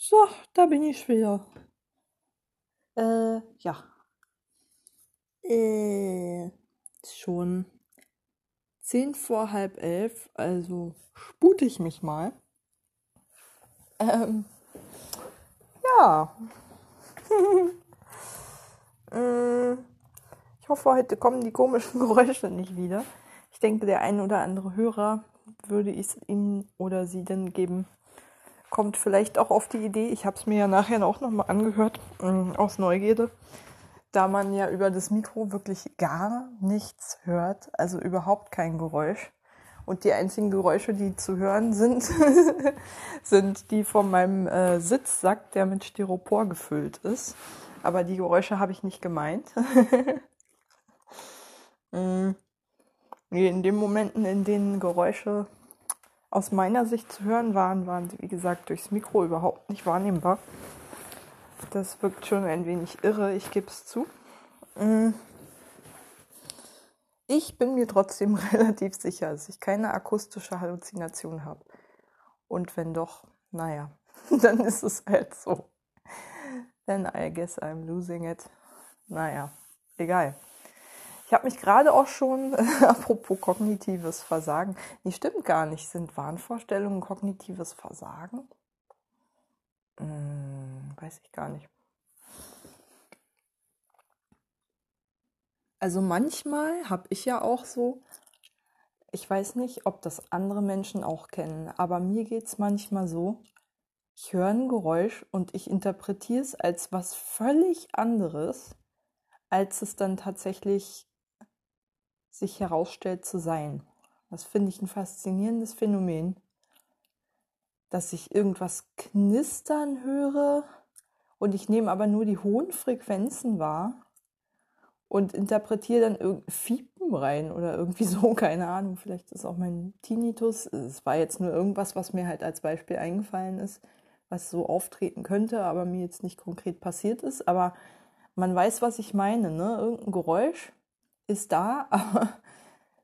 So, da bin ich wieder. Äh, ja. Äh, schon zehn vor halb elf, also spute ich mich mal. Ähm, ja. äh, ich hoffe, heute kommen die komischen Geräusche nicht wieder. Ich denke, der ein oder andere Hörer würde ich es ihm oder sie denn geben, kommt vielleicht auch auf die Idee, ich habe es mir ja nachher auch nochmal angehört, äh, aus Neugierde, da man ja über das Mikro wirklich gar nichts hört, also überhaupt kein Geräusch. Und die einzigen Geräusche, die zu hören sind, sind die von meinem äh, Sitzsack, der mit Styropor gefüllt ist. Aber die Geräusche habe ich nicht gemeint. mm. In den Momenten, in denen Geräusche aus meiner Sicht zu hören waren, waren sie, wie gesagt, durchs Mikro überhaupt nicht wahrnehmbar. Das wirkt schon ein wenig irre, ich gebe es zu. Mm. Ich bin mir trotzdem relativ sicher, dass ich keine akustische Halluzination habe. Und wenn doch, naja, dann ist es halt so. Then I guess I'm losing it. Naja, egal. Ich habe mich gerade auch schon, äh, apropos kognitives Versagen, die stimmt gar nicht. Sind Wahnvorstellungen kognitives Versagen? Hm, weiß ich gar nicht. Also manchmal habe ich ja auch so, ich weiß nicht, ob das andere Menschen auch kennen, aber mir geht es manchmal so, ich höre ein Geräusch und ich interpretiere es als was völlig anderes, als es dann tatsächlich sich herausstellt zu sein. Das finde ich ein faszinierendes Phänomen, dass ich irgendwas knistern höre und ich nehme aber nur die hohen Frequenzen wahr und interpretiere dann irgendein Fiepen rein oder irgendwie so, keine Ahnung, vielleicht ist auch mein Tinnitus. Es war jetzt nur irgendwas, was mir halt als Beispiel eingefallen ist, was so auftreten könnte, aber mir jetzt nicht konkret passiert ist. Aber man weiß, was ich meine, ne? Irgendein Geräusch ist da, aber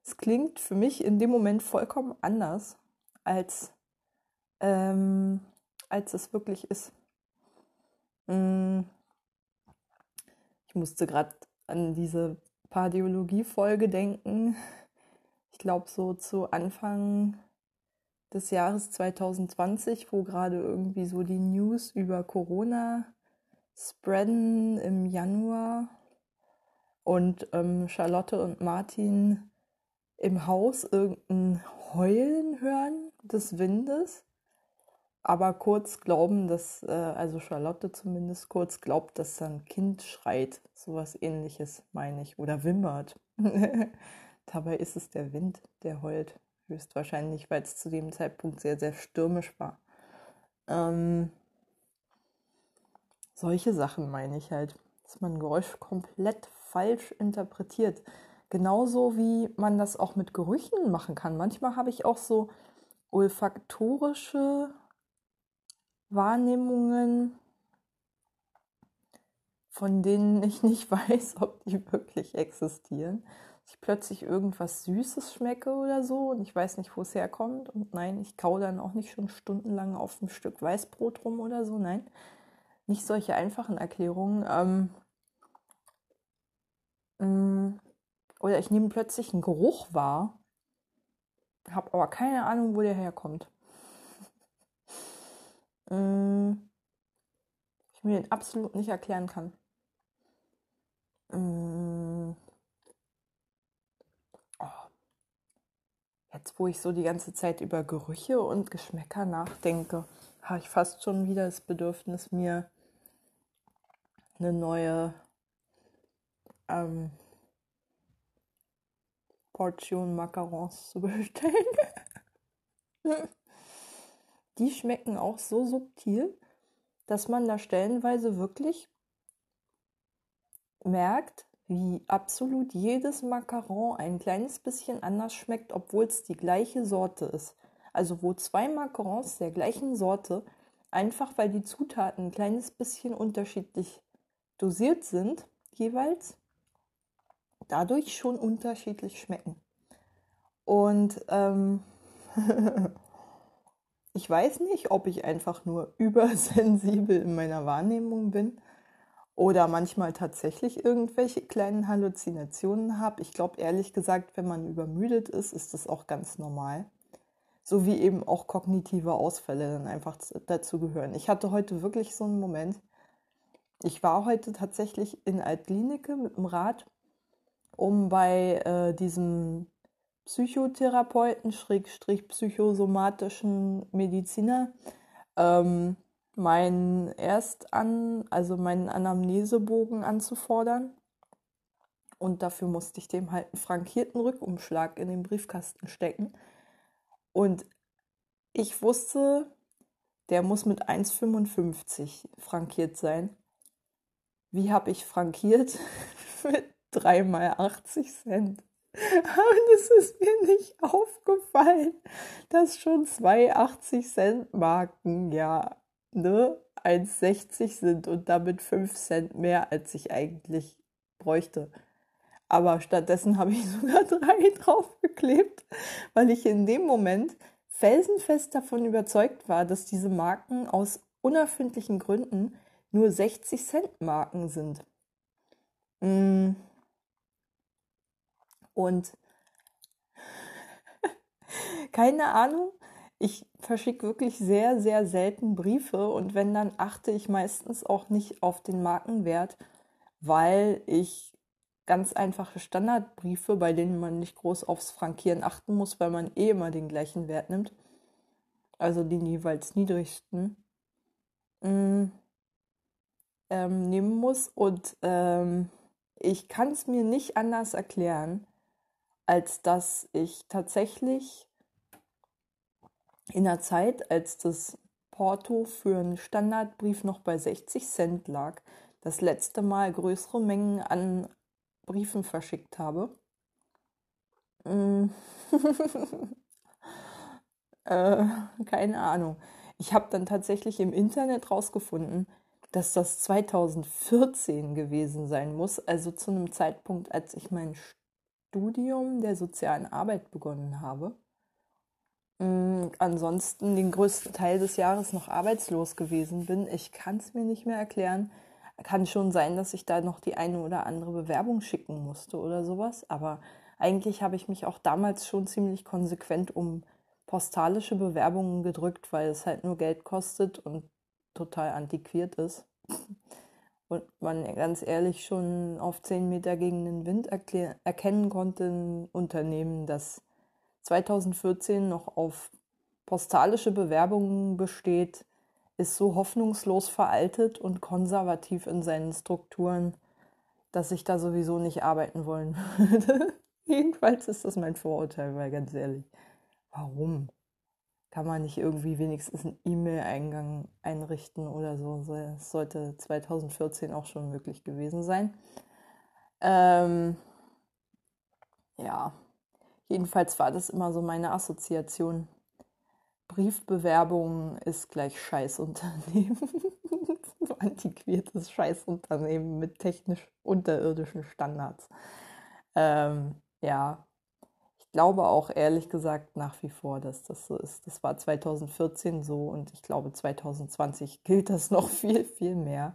es klingt für mich in dem Moment vollkommen anders, als, ähm, als es wirklich ist. Mm. Ich musste gerade an diese Pardiologie-Folge denken. Ich glaube, so zu Anfang des Jahres 2020, wo gerade irgendwie so die News über Corona spreaden im Januar und ähm, Charlotte und Martin im Haus irgendein Heulen hören des Windes, aber kurz glauben, dass, äh, also Charlotte zumindest kurz glaubt, dass da ein Kind schreit. Sowas ähnliches meine ich. Oder wimmert. Dabei ist es der Wind, der heult. Höchstwahrscheinlich, weil es zu dem Zeitpunkt sehr, sehr stürmisch war. Ähm, solche Sachen meine ich halt, dass man Geräusch komplett falsch interpretiert. Genauso wie man das auch mit Gerüchen machen kann. Manchmal habe ich auch so olfaktorische Wahrnehmungen, von denen ich nicht weiß, ob die wirklich existieren. Ich plötzlich irgendwas Süßes schmecke oder so und ich weiß nicht, wo es herkommt. Und nein, ich kau dann auch nicht schon stundenlang auf ein Stück Weißbrot rum oder so. Nein, nicht solche einfachen Erklärungen. Ähm, oder ich nehme plötzlich einen Geruch wahr, habe aber keine Ahnung, wo der herkommt. Mm, ich mir den absolut nicht erklären kann. Mm. Oh. Jetzt, wo ich so die ganze Zeit über Gerüche und Geschmäcker nachdenke, habe ich fast schon wieder das Bedürfnis, mir eine neue ähm, Portion Macarons zu bestellen. Die schmecken auch so subtil, dass man da stellenweise wirklich merkt, wie absolut jedes Macaron ein kleines bisschen anders schmeckt, obwohl es die gleiche Sorte ist. Also wo zwei Macarons der gleichen Sorte, einfach weil die Zutaten ein kleines bisschen unterschiedlich dosiert sind, jeweils, dadurch schon unterschiedlich schmecken. Und ähm, Ich weiß nicht, ob ich einfach nur übersensibel in meiner Wahrnehmung bin oder manchmal tatsächlich irgendwelche kleinen Halluzinationen habe. Ich glaube ehrlich gesagt, wenn man übermüdet ist, ist das auch ganz normal. So wie eben auch kognitive Ausfälle dann einfach dazu gehören. Ich hatte heute wirklich so einen Moment. Ich war heute tatsächlich in Altklinike mit dem Rad, um bei äh, diesem Psychotherapeuten, Schrägstrich psychosomatischen Mediziner, ähm, meinen Erstan, also meinen Anamnesebogen anzufordern. Und dafür musste ich dem halt einen frankierten Rückumschlag in den Briefkasten stecken. Und ich wusste, der muss mit 1,55 frankiert sein. Wie habe ich frankiert? mit 3 mal 80 Cent. Und es ist mir nicht aufgefallen, dass schon zwei 80 Cent Marken ja ne, 1,60 sind und damit 5 Cent mehr, als ich eigentlich bräuchte. Aber stattdessen habe ich sogar drei draufgeklebt, weil ich in dem Moment felsenfest davon überzeugt war, dass diese Marken aus unerfindlichen Gründen nur 60 Cent Marken sind. Mm. Und keine Ahnung, ich verschicke wirklich sehr, sehr selten Briefe und wenn, dann achte ich meistens auch nicht auf den Markenwert, weil ich ganz einfache Standardbriefe, bei denen man nicht groß aufs Frankieren achten muss, weil man eh immer den gleichen Wert nimmt, also den jeweils niedrigsten, mm, ähm, nehmen muss. Und ähm, ich kann es mir nicht anders erklären, als dass ich tatsächlich in der Zeit, als das Porto für einen Standardbrief noch bei 60 Cent lag, das letzte Mal größere Mengen an Briefen verschickt habe. Mm. äh, keine Ahnung. Ich habe dann tatsächlich im Internet rausgefunden, dass das 2014 gewesen sein muss, also zu einem Zeitpunkt, als ich mein Studium der sozialen Arbeit begonnen habe. Mm, ansonsten den größten Teil des Jahres noch arbeitslos gewesen bin. Ich kann es mir nicht mehr erklären. Kann schon sein, dass ich da noch die eine oder andere Bewerbung schicken musste oder sowas. Aber eigentlich habe ich mich auch damals schon ziemlich konsequent um postalische Bewerbungen gedrückt, weil es halt nur Geld kostet und total antiquiert ist. Und man ganz ehrlich schon auf zehn Meter gegen den Wind erkennen konnte, ein Unternehmen, das 2014 noch auf postalische Bewerbungen besteht, ist so hoffnungslos veraltet und konservativ in seinen Strukturen, dass ich da sowieso nicht arbeiten wollen würde. Jedenfalls ist das mein Vorurteil, weil ganz ehrlich, warum? Kann man nicht irgendwie wenigstens einen E-Mail-Eingang einrichten oder so? Das sollte 2014 auch schon möglich gewesen sein. Ähm, ja, Jedenfalls war das immer so meine Assoziation. Briefbewerbung ist gleich Scheißunternehmen. Antiquiertes Scheißunternehmen mit technisch unterirdischen Standards. Ähm, ja, glaube auch ehrlich gesagt nach wie vor, dass das so ist. Das war 2014 so und ich glaube 2020 gilt das noch viel, viel mehr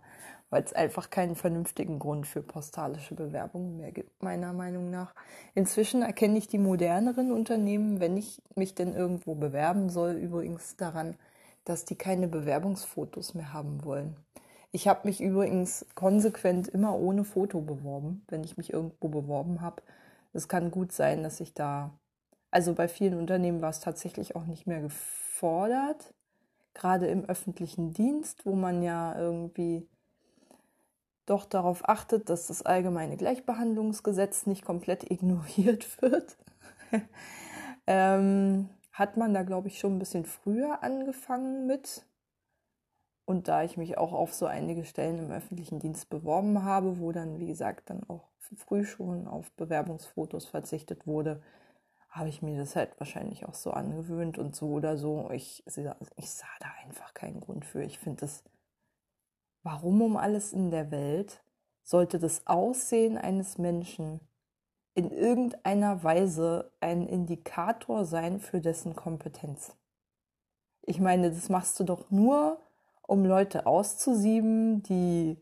weil es einfach keinen vernünftigen Grund für postalische Bewerbungen mehr gibt, meiner Meinung nach. Inzwischen erkenne ich die moderneren Unternehmen, wenn ich mich denn irgendwo bewerben soll, übrigens daran, dass die keine Bewerbungsfotos mehr haben wollen. Ich habe mich übrigens konsequent immer ohne Foto beworben, wenn ich mich irgendwo beworben habe. Es kann gut sein, dass ich da, also bei vielen Unternehmen war es tatsächlich auch nicht mehr gefordert, gerade im öffentlichen Dienst, wo man ja irgendwie doch darauf achtet, dass das allgemeine Gleichbehandlungsgesetz nicht komplett ignoriert wird, ähm, hat man da, glaube ich, schon ein bisschen früher angefangen mit. Und da ich mich auch auf so einige Stellen im öffentlichen Dienst beworben habe, wo dann, wie gesagt, dann auch früh schon auf Bewerbungsfotos verzichtet wurde, habe ich mir das halt wahrscheinlich auch so angewöhnt und so oder so. Ich, ich sah da einfach keinen Grund für. Ich finde das Warum um alles in der Welt sollte das Aussehen eines Menschen in irgendeiner Weise ein Indikator sein für dessen Kompetenz? Ich meine, das machst du doch nur, um Leute auszusieben, die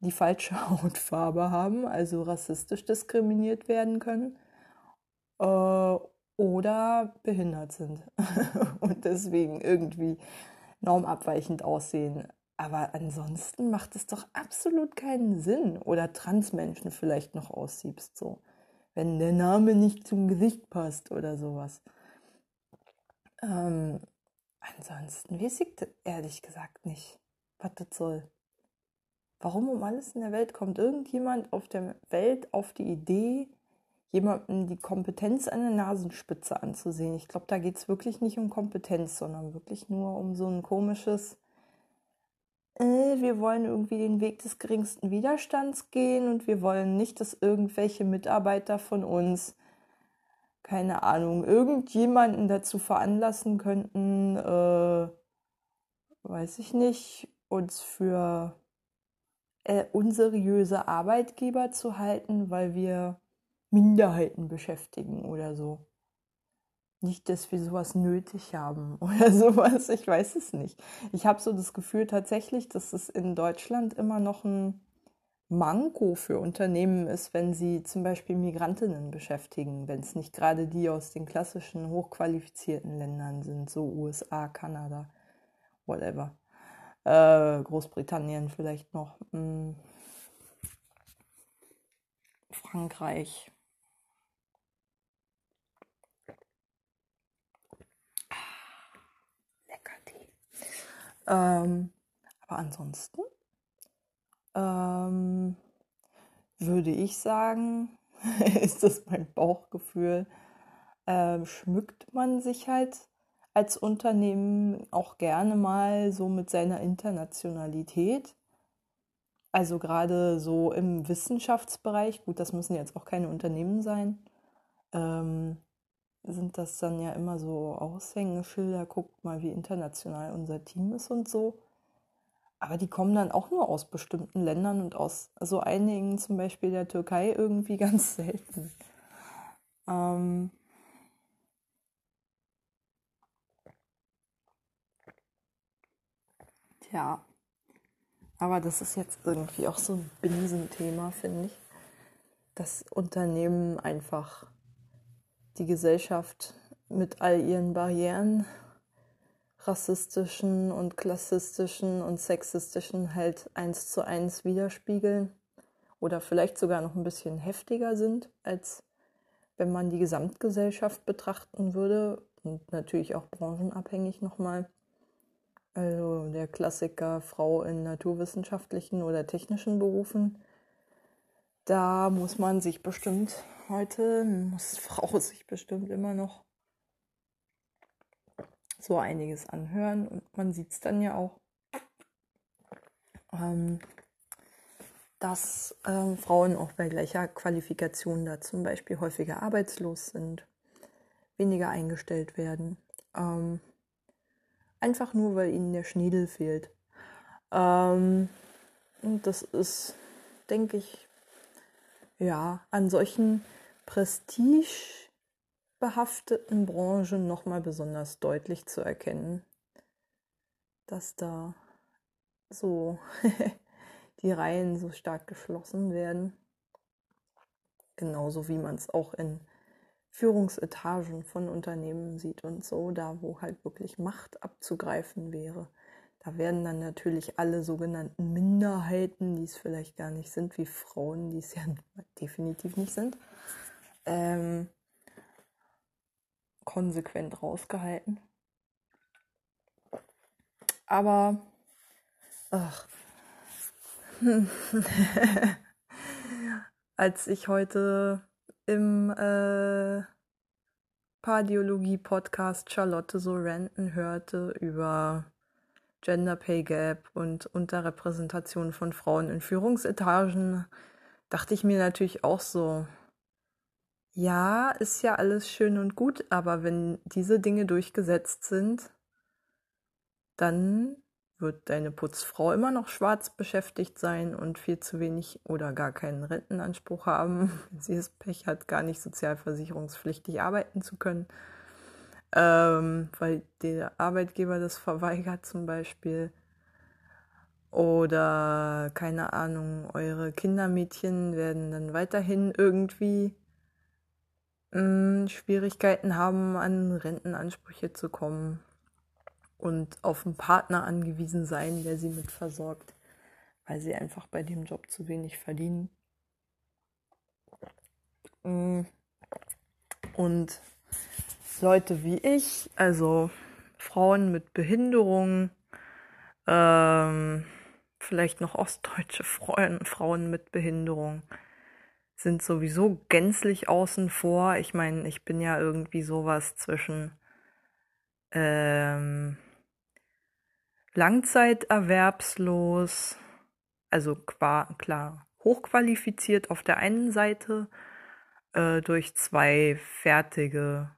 die falsche Hautfarbe haben, also rassistisch diskriminiert werden können äh, oder behindert sind und deswegen irgendwie normabweichend aussehen. Aber ansonsten macht es doch absolut keinen Sinn. Oder Transmenschen vielleicht noch aussiebst, so. Wenn der Name nicht zum Gesicht passt oder sowas. Ähm, ansonsten weiß ich ehrlich gesagt nicht, was das soll. Warum um alles in der Welt kommt irgendjemand auf der Welt auf die Idee, jemandem die Kompetenz an der Nasenspitze anzusehen? Ich glaube, da geht es wirklich nicht um Kompetenz, sondern wirklich nur um so ein komisches, äh, wir wollen irgendwie den Weg des geringsten Widerstands gehen und wir wollen nicht, dass irgendwelche Mitarbeiter von uns, keine Ahnung, irgendjemanden dazu veranlassen könnten, äh, weiß ich nicht, uns für äh, unseriöse Arbeitgeber zu halten, weil wir Minderheiten beschäftigen oder so. Nicht, dass wir sowas nötig haben oder sowas, ich weiß es nicht. Ich habe so das Gefühl tatsächlich, dass es in Deutschland immer noch ein Manko für Unternehmen ist, wenn sie zum Beispiel Migrantinnen beschäftigen, wenn es nicht gerade die aus den klassischen hochqualifizierten Ländern sind, so USA, Kanada, whatever. Äh, Großbritannien vielleicht noch. Hm. Frankreich. Ähm, aber ansonsten ähm, würde ich sagen, ist das mein Bauchgefühl, äh, schmückt man sich halt als Unternehmen auch gerne mal so mit seiner Internationalität. Also gerade so im Wissenschaftsbereich, gut, das müssen jetzt auch keine Unternehmen sein, ähm, sind das dann ja immer so Aushängeschilder, guckt mal, wie international unser Team ist und so. Aber die kommen dann auch nur aus bestimmten Ländern und aus so einigen, zum Beispiel der Türkei, irgendwie ganz selten. Ähm Tja, aber das ist jetzt irgendwie auch so ein Binsenthema, finde ich. Dass Unternehmen einfach die Gesellschaft mit all ihren Barrieren, rassistischen und klassistischen und sexistischen halt eins zu eins widerspiegeln oder vielleicht sogar noch ein bisschen heftiger sind, als wenn man die Gesamtgesellschaft betrachten würde und natürlich auch branchenabhängig nochmal. Also der Klassiker Frau in naturwissenschaftlichen oder technischen Berufen. Da muss man sich bestimmt heute, muss Frau sich bestimmt immer noch so einiges anhören und man sieht es dann ja auch, ähm, dass ähm, Frauen auch bei gleicher Qualifikation da zum Beispiel häufiger arbeitslos sind, weniger eingestellt werden, ähm, einfach nur weil ihnen der Schniedel fehlt. Ähm, und das ist, denke ich, ja, an solchen prestigebehafteten Branchen nochmal besonders deutlich zu erkennen, dass da so die Reihen so stark geschlossen werden. Genauso wie man es auch in Führungsetagen von Unternehmen sieht und so, da wo halt wirklich Macht abzugreifen wäre. Da werden dann natürlich alle sogenannten Minderheiten, die es vielleicht gar nicht sind, wie Frauen, die es ja definitiv nicht sind, ähm, konsequent rausgehalten. Aber, ach, als ich heute im äh, Pardiologie-Podcast Charlotte so ranten hörte über Gender Pay Gap und Unterrepräsentation von Frauen in Führungsetagen, dachte ich mir natürlich auch so, ja, ist ja alles schön und gut, aber wenn diese Dinge durchgesetzt sind, dann wird deine Putzfrau immer noch schwarz beschäftigt sein und viel zu wenig oder gar keinen Rentenanspruch haben. Sie das Pech hat, gar nicht sozialversicherungspflichtig arbeiten zu können. ähm, weil der Arbeitgeber das verweigert zum Beispiel. Oder keine Ahnung, eure Kindermädchen werden dann weiterhin irgendwie mh, mm, Schwierigkeiten haben, an Rentenansprüche zu kommen und auf einen Partner angewiesen sein, der sie mit versorgt, weil sie einfach bei dem Job zu wenig verdienen. Mm. Und Leute wie ich, also Frauen mit Behinderung, ähm, vielleicht noch ostdeutsche Frauen, Frauen mit Behinderung sind sowieso gänzlich außen vor. Ich meine, ich bin ja irgendwie sowas zwischen ähm, Langzeiterwerbslos, also klar, hochqualifiziert auf der einen Seite äh, durch zwei fertige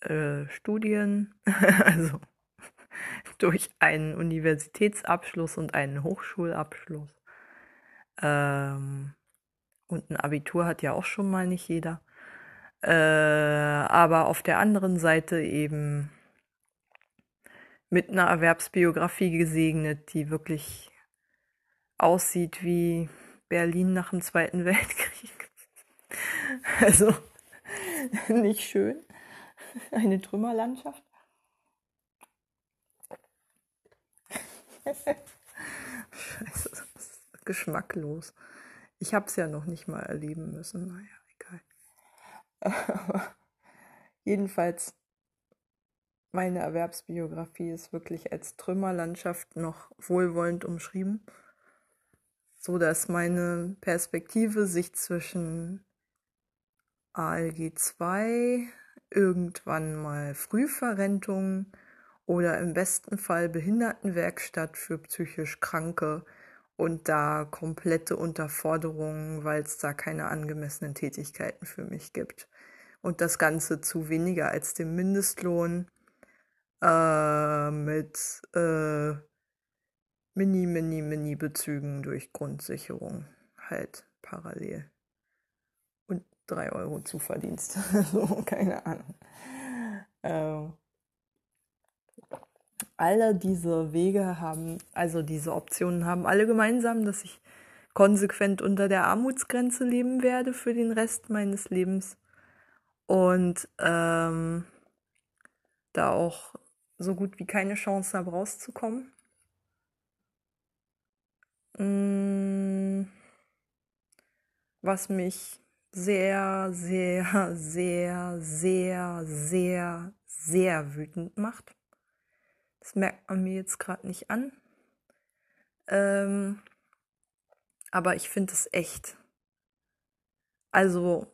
äh, Studien, also durch einen Universitätsabschluss und einen Hochschulabschluss. Ähm, und ein Abitur hat ja auch schon mal nicht jeder. Äh, aber auf der anderen Seite eben mit einer Erwerbsbiografie gesegnet, die wirklich aussieht wie Berlin nach dem Zweiten Weltkrieg. Also nicht schön. Eine Trümmerlandschaft. Scheiße, das ist geschmacklos. Ich habe es ja noch nicht mal erleben müssen. Naja, egal. jedenfalls, meine Erwerbsbiografie ist wirklich als Trümmerlandschaft noch wohlwollend umschrieben, so dass meine Perspektive sich zwischen ALG 2, irgendwann mal Frühverrentung oder im besten Fall Behindertenwerkstatt für psychisch Kranke und da komplette Unterforderungen, weil es da keine angemessenen Tätigkeiten für mich gibt. Und das Ganze zu weniger als dem Mindestlohn äh, mit äh, Mini, Mini, Mini-Bezügen durch Grundsicherung halt parallel. Und drei Euro Zuverdienst. so, keine Ahnung. Äh, alle diese Wege haben, also diese Optionen haben alle gemeinsam, dass ich konsequent unter der Armutsgrenze leben werde für den Rest meines Lebens und ähm, da auch so gut wie keine Chance habe rauszukommen. Mm, was mich sehr, sehr, sehr, sehr, sehr, sehr wütend macht. Das merkt man mir jetzt gerade nicht an. Ähm, aber ich finde es echt. Also,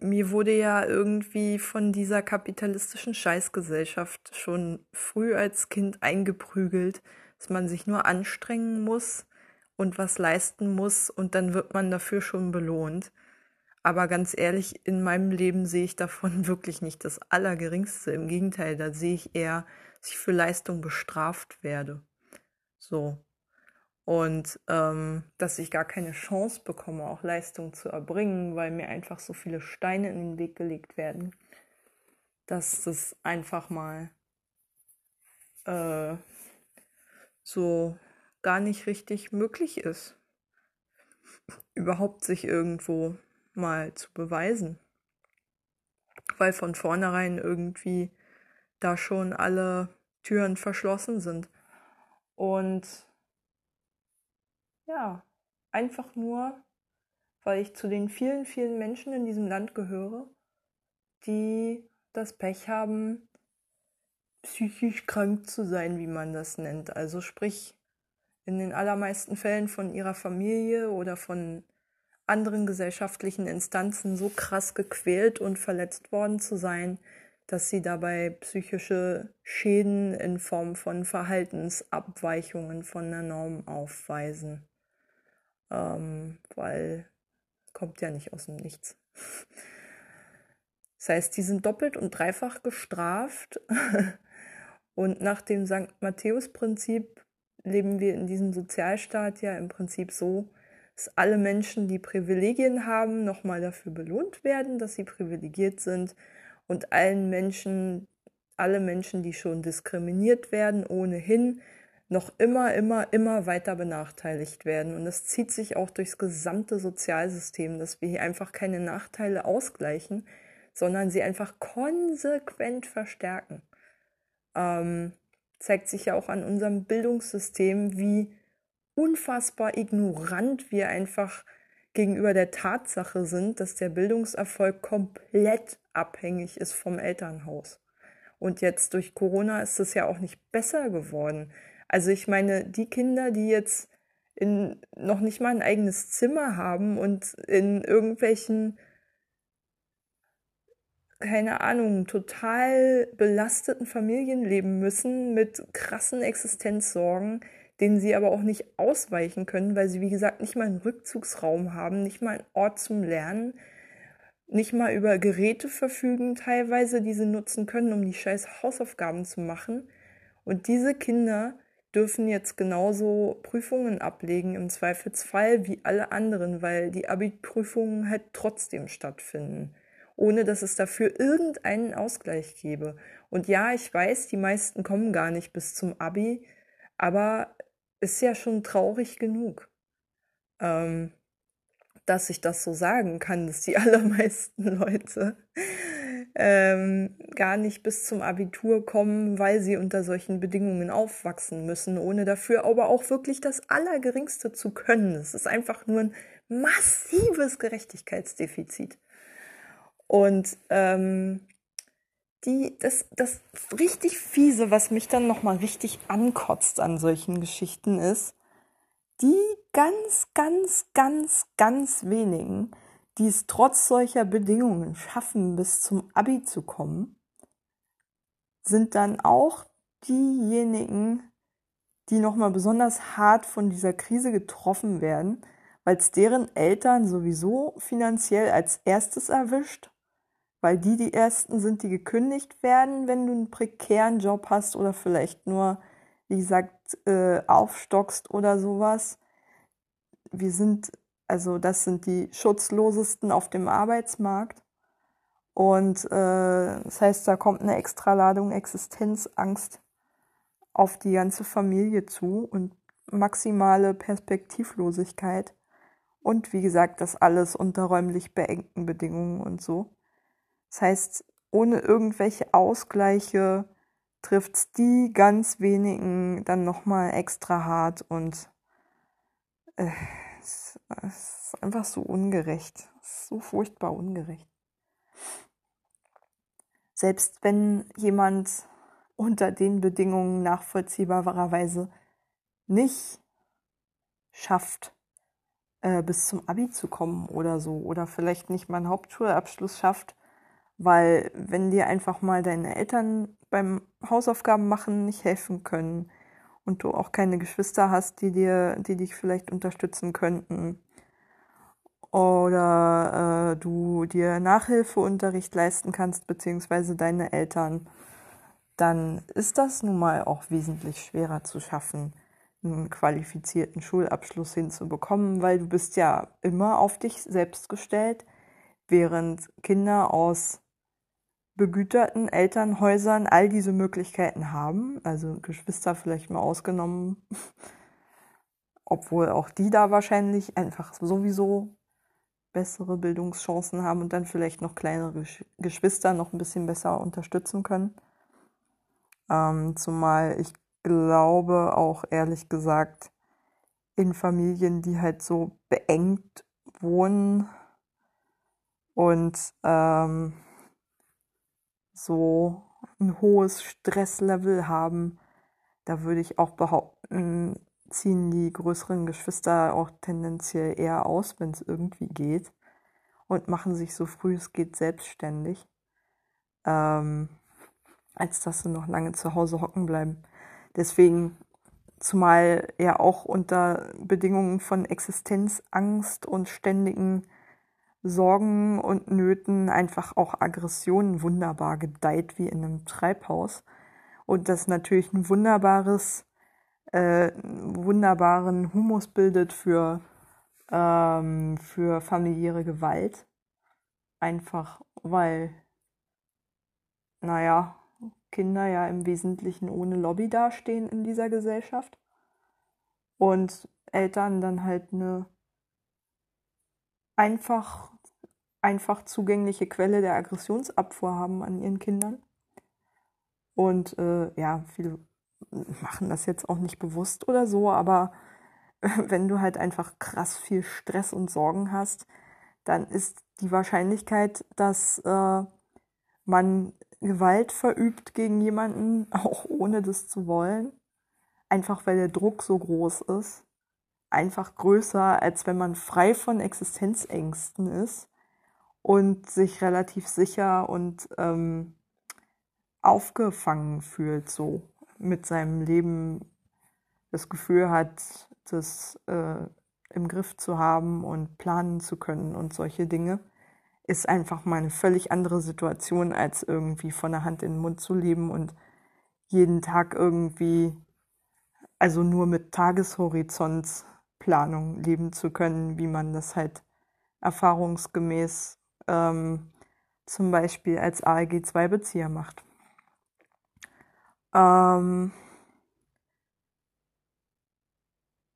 mir wurde ja irgendwie von dieser kapitalistischen Scheißgesellschaft schon früh als Kind eingeprügelt, dass man sich nur anstrengen muss und was leisten muss und dann wird man dafür schon belohnt. Aber ganz ehrlich, in meinem Leben sehe ich davon wirklich nicht das Allergeringste. Im Gegenteil, da sehe ich eher, dass ich für Leistung bestraft werde. So. Und ähm, dass ich gar keine Chance bekomme, auch Leistung zu erbringen, weil mir einfach so viele Steine in den Weg gelegt werden, dass das einfach mal äh, so gar nicht richtig möglich ist, überhaupt sich irgendwo mal zu beweisen. Weil von vornherein irgendwie da schon alle Türen verschlossen sind. Und ja, einfach nur, weil ich zu den vielen, vielen Menschen in diesem Land gehöre, die das Pech haben, psychisch krank zu sein, wie man das nennt. Also sprich, in den allermeisten Fällen von ihrer Familie oder von anderen gesellschaftlichen Instanzen so krass gequält und verletzt worden zu sein, dass sie dabei psychische Schäden in Form von Verhaltensabweichungen von der Norm aufweisen. Ähm, weil kommt ja nicht aus dem Nichts. Das heißt, die sind doppelt und dreifach gestraft. und nach dem St. Matthäus-Prinzip leben wir in diesem Sozialstaat ja im Prinzip so, dass alle Menschen, die Privilegien haben, nochmal dafür belohnt werden, dass sie privilegiert sind und allen Menschen, alle Menschen, die schon diskriminiert werden, ohnehin noch immer, immer, immer weiter benachteiligt werden. Und das zieht sich auch durchs gesamte Sozialsystem, dass wir hier einfach keine Nachteile ausgleichen, sondern sie einfach konsequent verstärken. Ähm, zeigt sich ja auch an unserem Bildungssystem, wie unfassbar ignorant wir einfach gegenüber der Tatsache sind, dass der Bildungserfolg komplett abhängig ist vom Elternhaus. Und jetzt durch Corona ist es ja auch nicht besser geworden. Also ich meine, die Kinder, die jetzt in, noch nicht mal ein eigenes Zimmer haben und in irgendwelchen, keine Ahnung, total belasteten Familien leben müssen mit krassen Existenzsorgen, denen sie aber auch nicht ausweichen können, weil sie, wie gesagt, nicht mal einen Rückzugsraum haben, nicht mal einen Ort zum Lernen, nicht mal über Geräte verfügen teilweise, die sie nutzen können, um die scheiß Hausaufgaben zu machen. Und diese Kinder dürfen jetzt genauso Prüfungen ablegen im Zweifelsfall wie alle anderen, weil die Abi-Prüfungen halt trotzdem stattfinden, ohne dass es dafür irgendeinen Ausgleich gäbe. Und ja, ich weiß, die meisten kommen gar nicht bis zum Abi, aber ist ja schon traurig genug, ähm, dass ich das so sagen kann, dass die allermeisten Leute ähm, gar nicht bis zum Abitur kommen, weil sie unter solchen Bedingungen aufwachsen müssen, ohne dafür aber auch wirklich das Allergeringste zu können. Es ist einfach nur ein massives Gerechtigkeitsdefizit. Und ähm, die, das, das richtig fiese, was mich dann nochmal richtig ankotzt an solchen Geschichten ist, die ganz, ganz, ganz, ganz wenigen, die es trotz solcher Bedingungen schaffen, bis zum Abi zu kommen, sind dann auch diejenigen, die nochmal besonders hart von dieser Krise getroffen werden, weil es deren Eltern sowieso finanziell als erstes erwischt weil die die ersten sind, die gekündigt werden, wenn du einen prekären Job hast oder vielleicht nur, wie gesagt, äh, aufstockst oder sowas. Wir sind, also das sind die schutzlosesten auf dem Arbeitsmarkt. Und äh, das heißt, da kommt eine Extraladung Existenzangst auf die ganze Familie zu und maximale Perspektivlosigkeit. Und wie gesagt, das alles unter räumlich beengten Bedingungen und so. Das heißt, ohne irgendwelche Ausgleiche trifft die ganz wenigen dann nochmal extra hart und äh, es, ist einfach so ungerecht. so furchtbar ungerecht. Selbst wenn jemand unter den Bedingungen nachvollziehbarerweise nicht schafft, äh, bis zum Abi zu kommen oder so, oder vielleicht nicht mal einen Hauptschulabschluss schafft, weil wenn dir einfach mal deine Eltern beim Hausaufgaben machen nicht helfen können und du auch keine Geschwister hast, die dir, die dich vielleicht unterstützen könnten. Oder äh, du dir Nachhilfeunterricht leisten kannst, beziehungsweise deine Eltern, dann ist das nun mal auch wesentlich schwerer zu schaffen, einen qualifizierten Schulabschluss hinzubekommen, weil du bist ja immer auf dich selbst gestellt, während Kinder aus begüterten Elternhäusern all diese Möglichkeiten haben, also Geschwister vielleicht mal ausgenommen, obwohl auch die da wahrscheinlich einfach sowieso bessere Bildungschancen haben und dann vielleicht noch kleinere Geschwister noch ein bisschen besser unterstützen können. Ähm, zumal ich glaube auch ehrlich gesagt in Familien, die halt so beengt wohnen und ähm, so ein hohes Stresslevel haben, da würde ich auch behaupten, ziehen die größeren Geschwister auch tendenziell eher aus, wenn es irgendwie geht und machen sich so früh es geht selbstständig, ähm, als dass sie noch lange zu Hause hocken bleiben. Deswegen, zumal ja auch unter Bedingungen von Existenzangst und ständigen Sorgen und Nöten einfach auch Aggressionen wunderbar gedeiht wie in einem Treibhaus. Und das natürlich ein wunderbares, äh, wunderbaren Humus bildet für, ähm, für familiäre Gewalt. Einfach weil naja, Kinder ja im Wesentlichen ohne Lobby dastehen in dieser Gesellschaft und Eltern dann halt eine einfach, einfach zugängliche Quelle der Aggressionsabfuhr haben an ihren Kindern. Und äh, ja, viele machen das jetzt auch nicht bewusst oder so, aber wenn du halt einfach krass viel Stress und Sorgen hast, dann ist die Wahrscheinlichkeit, dass äh, man Gewalt verübt gegen jemanden, auch ohne das zu wollen, einfach weil der Druck so groß ist, einfach größer, als wenn man frei von Existenzängsten ist und sich relativ sicher und ähm, aufgefangen fühlt, so mit seinem Leben das Gefühl hat, das äh, im Griff zu haben und planen zu können und solche Dinge, ist einfach mal eine völlig andere Situation, als irgendwie von der Hand in den Mund zu leben und jeden Tag irgendwie, also nur mit Tageshorizontsplanung leben zu können, wie man das halt erfahrungsgemäß ähm, zum Beispiel als ALG-2-Bezieher macht. Ähm,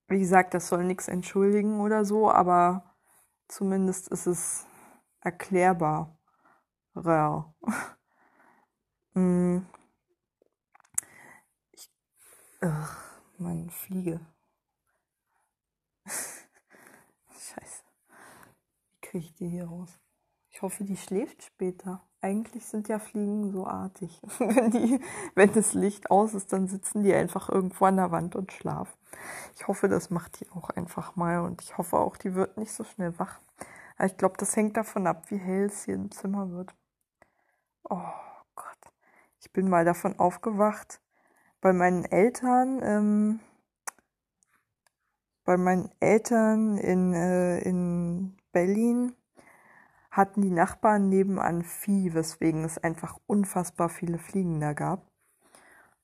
wie gesagt, das soll nichts entschuldigen oder so, aber zumindest ist es erklärbar. hm. ich, ach, meine Fliege. Scheiße. Wie kriege ich die hier raus? Ich hoffe, die schläft später. Eigentlich sind ja Fliegen so artig. wenn, die, wenn das Licht aus ist, dann sitzen die einfach irgendwo an der Wand und schlafen. Ich hoffe, das macht die auch einfach mal und ich hoffe auch, die wird nicht so schnell wach. Aber ich glaube, das hängt davon ab, wie hell es hier im Zimmer wird. Oh Gott. Ich bin mal davon aufgewacht, bei meinen Eltern, ähm, bei meinen Eltern in, äh, in Berlin hatten die Nachbarn nebenan Vieh, weswegen es einfach unfassbar viele Fliegen da gab.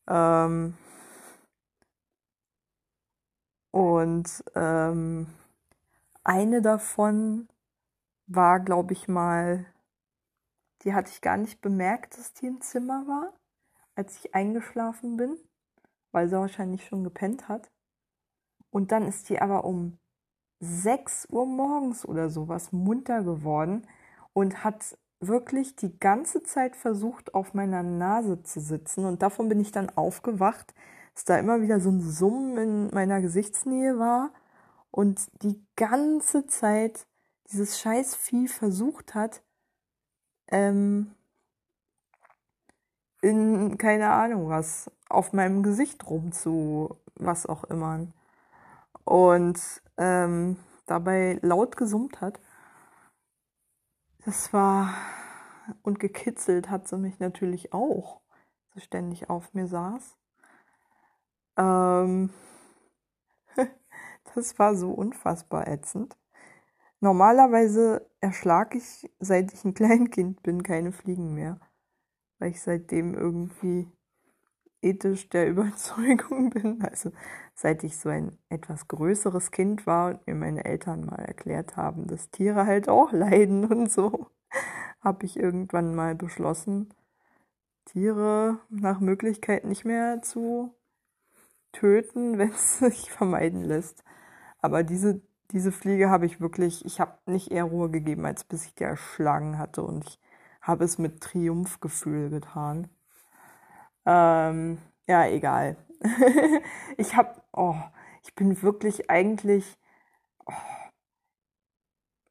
Ähm und ähm, eine davon war, glaube ich mal, die hatte ich gar nicht bemerkt, dass die im Zimmer war, als ich eingeschlafen bin, weil sie wahrscheinlich schon gepennt hat. Und dann ist die aber um 6 Uhr morgens oder sowas munter geworden und hat wirklich die ganze Zeit versucht, auf meiner Nase zu sitzen. Und davon bin ich dann aufgewacht, dass da immer wieder so ein Summen in meiner Gesichtsnähe war und die ganze Zeit dieses scheiß Vieh versucht hat, ähm, in keine Ahnung was, auf meinem Gesicht rum zu was auch immer. Und ähm, dabei laut gesummt hat. Das war und gekitzelt hat sie mich natürlich auch, so ständig auf mir saß. Ähm, das war so unfassbar ätzend. Normalerweise erschlage ich, seit ich ein Kleinkind bin, keine Fliegen mehr, weil ich seitdem irgendwie ethisch der Überzeugung bin. Also seit ich so ein etwas größeres Kind war und mir meine Eltern mal erklärt haben, dass Tiere halt auch leiden und so, habe ich irgendwann mal beschlossen, Tiere nach Möglichkeit nicht mehr zu töten, wenn es sich vermeiden lässt. Aber diese, diese Fliege habe ich wirklich, ich habe nicht eher Ruhe gegeben, als bis ich die erschlagen hatte und ich habe es mit Triumphgefühl getan. Ähm, ja, egal. ich habe, oh, ich bin wirklich eigentlich, oh,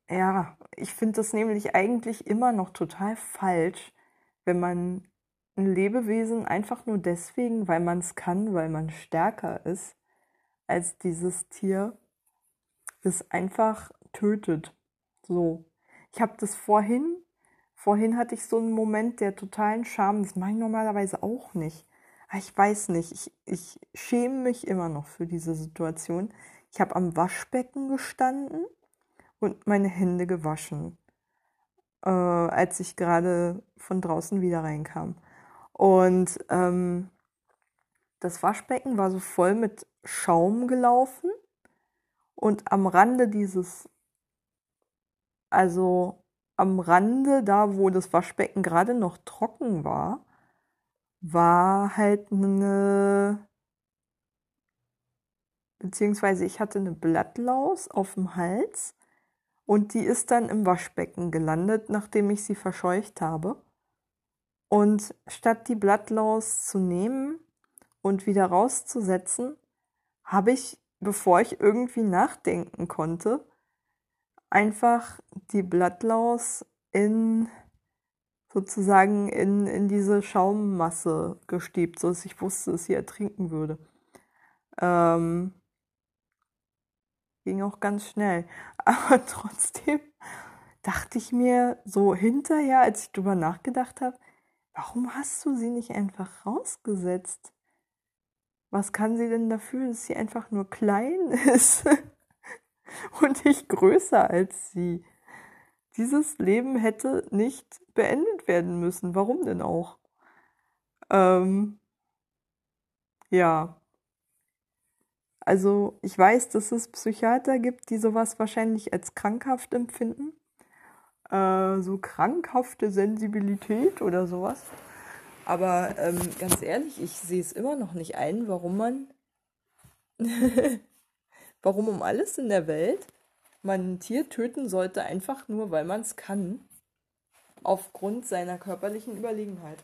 ja, ich finde das nämlich eigentlich immer noch total falsch, wenn man ein Lebewesen einfach nur deswegen, weil man es kann, weil man stärker ist als dieses Tier, das einfach tötet. So. Ich habe das vorhin Vorhin hatte ich so einen Moment der totalen Scham. Das mache ich normalerweise auch nicht. Aber ich weiß nicht. Ich, ich schäme mich immer noch für diese Situation. Ich habe am Waschbecken gestanden und meine Hände gewaschen, äh, als ich gerade von draußen wieder reinkam. Und ähm, das Waschbecken war so voll mit Schaum gelaufen. Und am Rande dieses, also am Rande, da wo das Waschbecken gerade noch trocken war, war halt eine, beziehungsweise ich hatte eine Blattlaus auf dem Hals und die ist dann im Waschbecken gelandet, nachdem ich sie verscheucht habe. Und statt die Blattlaus zu nehmen und wieder rauszusetzen, habe ich, bevor ich irgendwie nachdenken konnte, einfach die Blattlaus in sozusagen in, in diese Schaummasse gestiebt, sodass ich wusste, dass sie ertrinken würde. Ähm, ging auch ganz schnell. Aber trotzdem dachte ich mir so hinterher, als ich drüber nachgedacht habe, warum hast du sie nicht einfach rausgesetzt? Was kann sie denn dafür, dass sie einfach nur klein ist und nicht größer als sie? Dieses Leben hätte nicht beendet werden müssen. Warum denn auch? Ähm, ja. Also ich weiß, dass es Psychiater gibt, die sowas wahrscheinlich als krankhaft empfinden. Äh, so krankhafte Sensibilität oder sowas. Aber ähm, ganz ehrlich, ich sehe es immer noch nicht ein, warum man, warum um alles in der Welt man ein Tier töten sollte, einfach nur, weil man es kann, aufgrund seiner körperlichen Überlegenheit.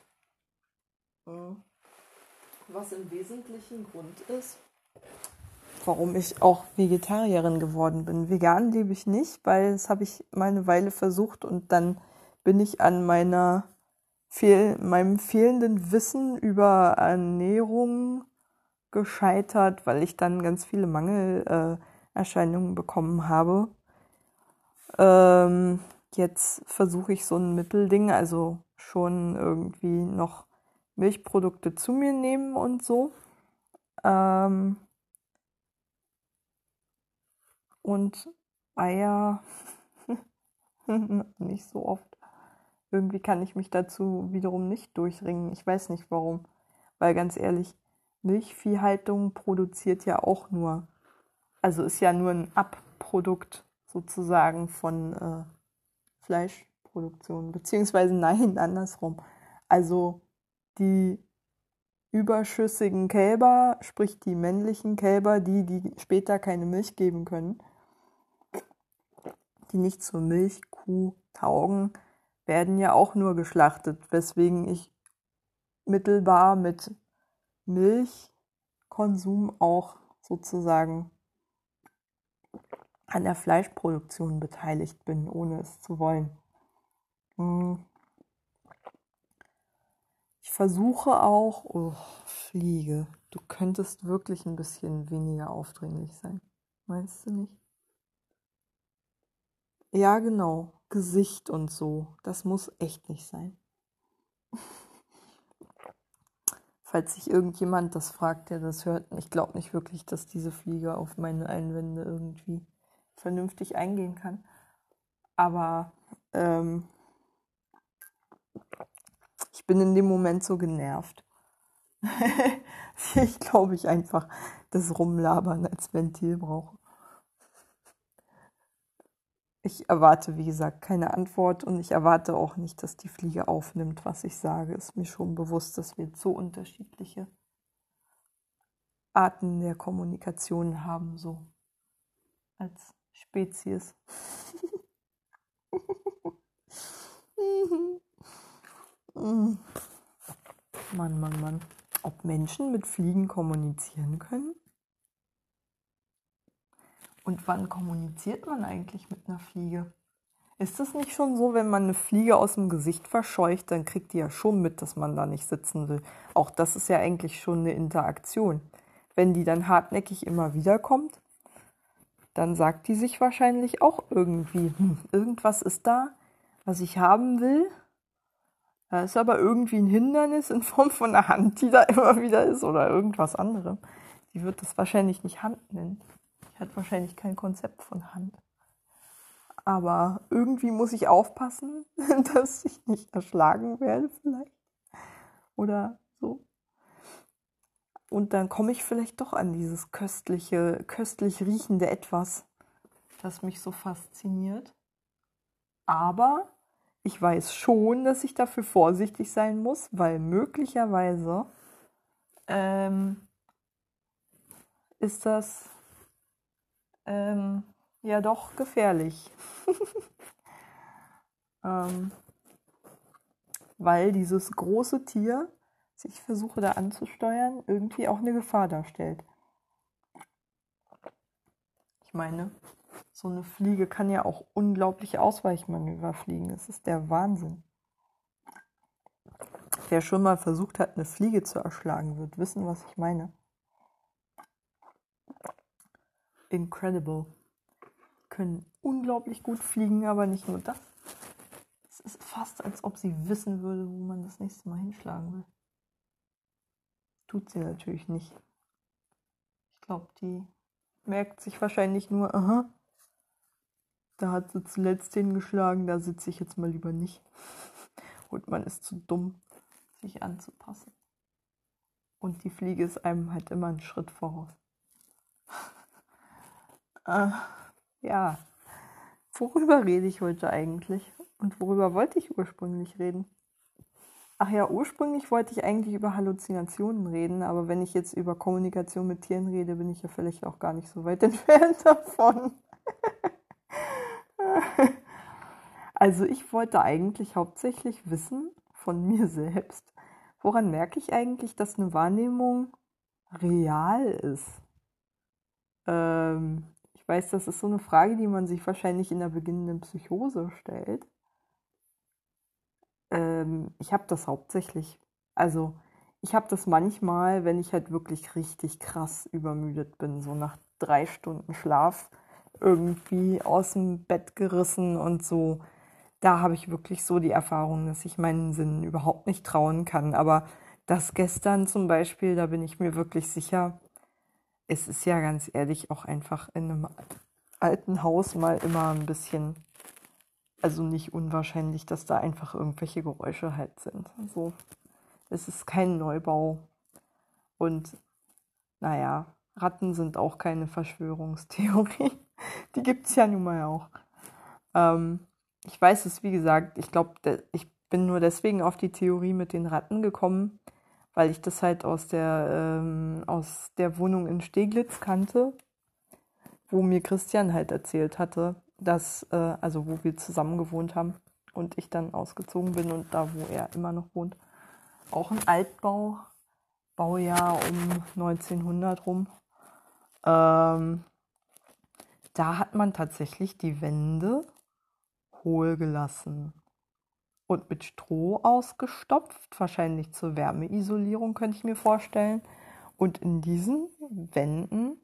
Was im Wesentlichen Grund ist, warum ich auch Vegetarierin geworden bin. Vegan lebe ich nicht, weil das habe ich mal eine Weile versucht und dann bin ich an meiner fehl, meinem fehlenden Wissen über Ernährung gescheitert, weil ich dann ganz viele Mangelerscheinungen äh, bekommen habe. Ähm, jetzt versuche ich so ein Mittelding, also schon irgendwie noch Milchprodukte zu mir nehmen und so. Ähm, und Eier nicht so oft. Irgendwie kann ich mich dazu wiederum nicht durchringen. Ich weiß nicht warum. Weil ganz ehrlich, Milchviehhaltung produziert ja auch nur, also ist ja nur ein Abprodukt sozusagen von äh, Fleischproduktion. Beziehungsweise nein, andersrum. Also die überschüssigen Kälber, sprich die männlichen Kälber, die, die später keine Milch geben können, die nicht zur Milchkuh taugen, werden ja auch nur geschlachtet, weswegen ich mittelbar mit Milchkonsum auch sozusagen an der Fleischproduktion beteiligt bin, ohne es zu wollen. Hm. Ich versuche auch, oh, Fliege, du könntest wirklich ein bisschen weniger aufdringlich sein. Meinst du nicht? Ja, genau. Gesicht und so. Das muss echt nicht sein. Falls sich irgendjemand das fragt, der das hört, ich glaube nicht wirklich, dass diese Fliege auf meine Einwände irgendwie vernünftig eingehen kann. Aber ähm, ich bin in dem Moment so genervt. ich glaube, ich einfach das Rumlabern als Ventil brauche. Ich erwarte, wie gesagt, keine Antwort und ich erwarte auch nicht, dass die Fliege aufnimmt, was ich sage. Ist mir schon bewusst, dass wir so unterschiedliche Arten der Kommunikation haben, so als Spezies. Mann, Mann, Mann. Ob Menschen mit Fliegen kommunizieren können? Und wann kommuniziert man eigentlich mit einer Fliege? Ist es nicht schon so, wenn man eine Fliege aus dem Gesicht verscheucht, dann kriegt die ja schon mit, dass man da nicht sitzen will. Auch das ist ja eigentlich schon eine Interaktion. Wenn die dann hartnäckig immer wieder kommt, dann sagt die sich wahrscheinlich auch irgendwie, hm, irgendwas ist da, was ich haben will. Da ist aber irgendwie ein Hindernis in Form von einer Hand, die da immer wieder ist oder irgendwas anderem. Die wird das wahrscheinlich nicht Hand nennen. Die hat wahrscheinlich kein Konzept von Hand. Aber irgendwie muss ich aufpassen, dass ich nicht erschlagen werde vielleicht. Oder so. Und dann komme ich vielleicht doch an dieses köstliche, köstlich riechende Etwas, das mich so fasziniert. Aber Ich weiß schon, dass ich dafür vorsichtig sein muss, weil möglicherweise ähm, ist das ähm, ja doch gefährlich. ähm, weil dieses große Tier, das ich versuche da anzusteuern, irgendwie auch eine Gefahr darstellt. Ich meine, so eine Fliege kann ja auch unglaubliche Ausweichmanöver fliegen. Das ist der Wahnsinn. Wer schon mal versucht hat, eine Fliege zu erschlagen, wird wissen, was ich meine. Incredible. Können unglaublich gut fliegen, aber nicht nur das. Es ist fast, als ob sie wissen würde, wo man das nächste Mal hinschlagen will. Tut sie natürlich nicht. Ich glaube, die merkt sich wahrscheinlich nur, aha, da hat sie zuletzt hingeschlagen, da sitze ich jetzt mal lieber nicht. Und man ist zu dumm, sich anzupassen. Und die Fliege ist einem halt immer einen Schritt voraus. äh, ja, worüber rede ich heute eigentlich? Und worüber wollte ich ursprünglich reden? Ach ja, ursprünglich wollte ich eigentlich über Halluzinationen reden, aber wenn ich jetzt über Kommunikation mit Tieren rede, bin ich ja vielleicht auch gar nicht so weit entfernt davon. also ich wollte eigentlich hauptsächlich wissen von mir selbst, woran merke ich eigentlich, dass eine Wahrnehmung real ist? Ähm, ich weiß, das ist so eine Frage, die man sich wahrscheinlich in der beginnenden Psychose stellt. Ähm, ich habe das hauptsächlich, also ich habe das manchmal, wenn ich halt wirklich richtig krass übermüdet bin, so nach drei Stunden Schlaf irgendwie aus dem Bett gerissen und so. Da habe ich wirklich so die Erfahrung, dass ich meinen Sinnen überhaupt nicht trauen kann. Aber das gestern zum Beispiel, da bin ich mir wirklich sicher, es ist ja ganz ehrlich auch einfach in einem alten Haus mal immer ein bisschen, also nicht unwahrscheinlich, dass da einfach irgendwelche Geräusche halt sind. So, es ist kein Neubau und naja, Ratten sind auch keine Verschwörungstheorie. Die gibt es ja nun mal auch. Ähm, ich weiß es, wie gesagt, ich glaube, ich bin nur deswegen auf die Theorie mit den Ratten gekommen, weil ich das halt aus der, ähm, aus der Wohnung in Steglitz kannte, wo mir Christian halt erzählt hatte, dass, äh, also wo wir zusammen gewohnt haben und ich dann ausgezogen bin und da, wo er immer noch wohnt, auch ein Altbau, Baujahr um 1900 rum. Ähm, da hat man tatsächlich die Wände hohl gelassen und mit Stroh ausgestopft, wahrscheinlich zur Wärmeisolierung könnte ich mir vorstellen. Und in diesen Wänden,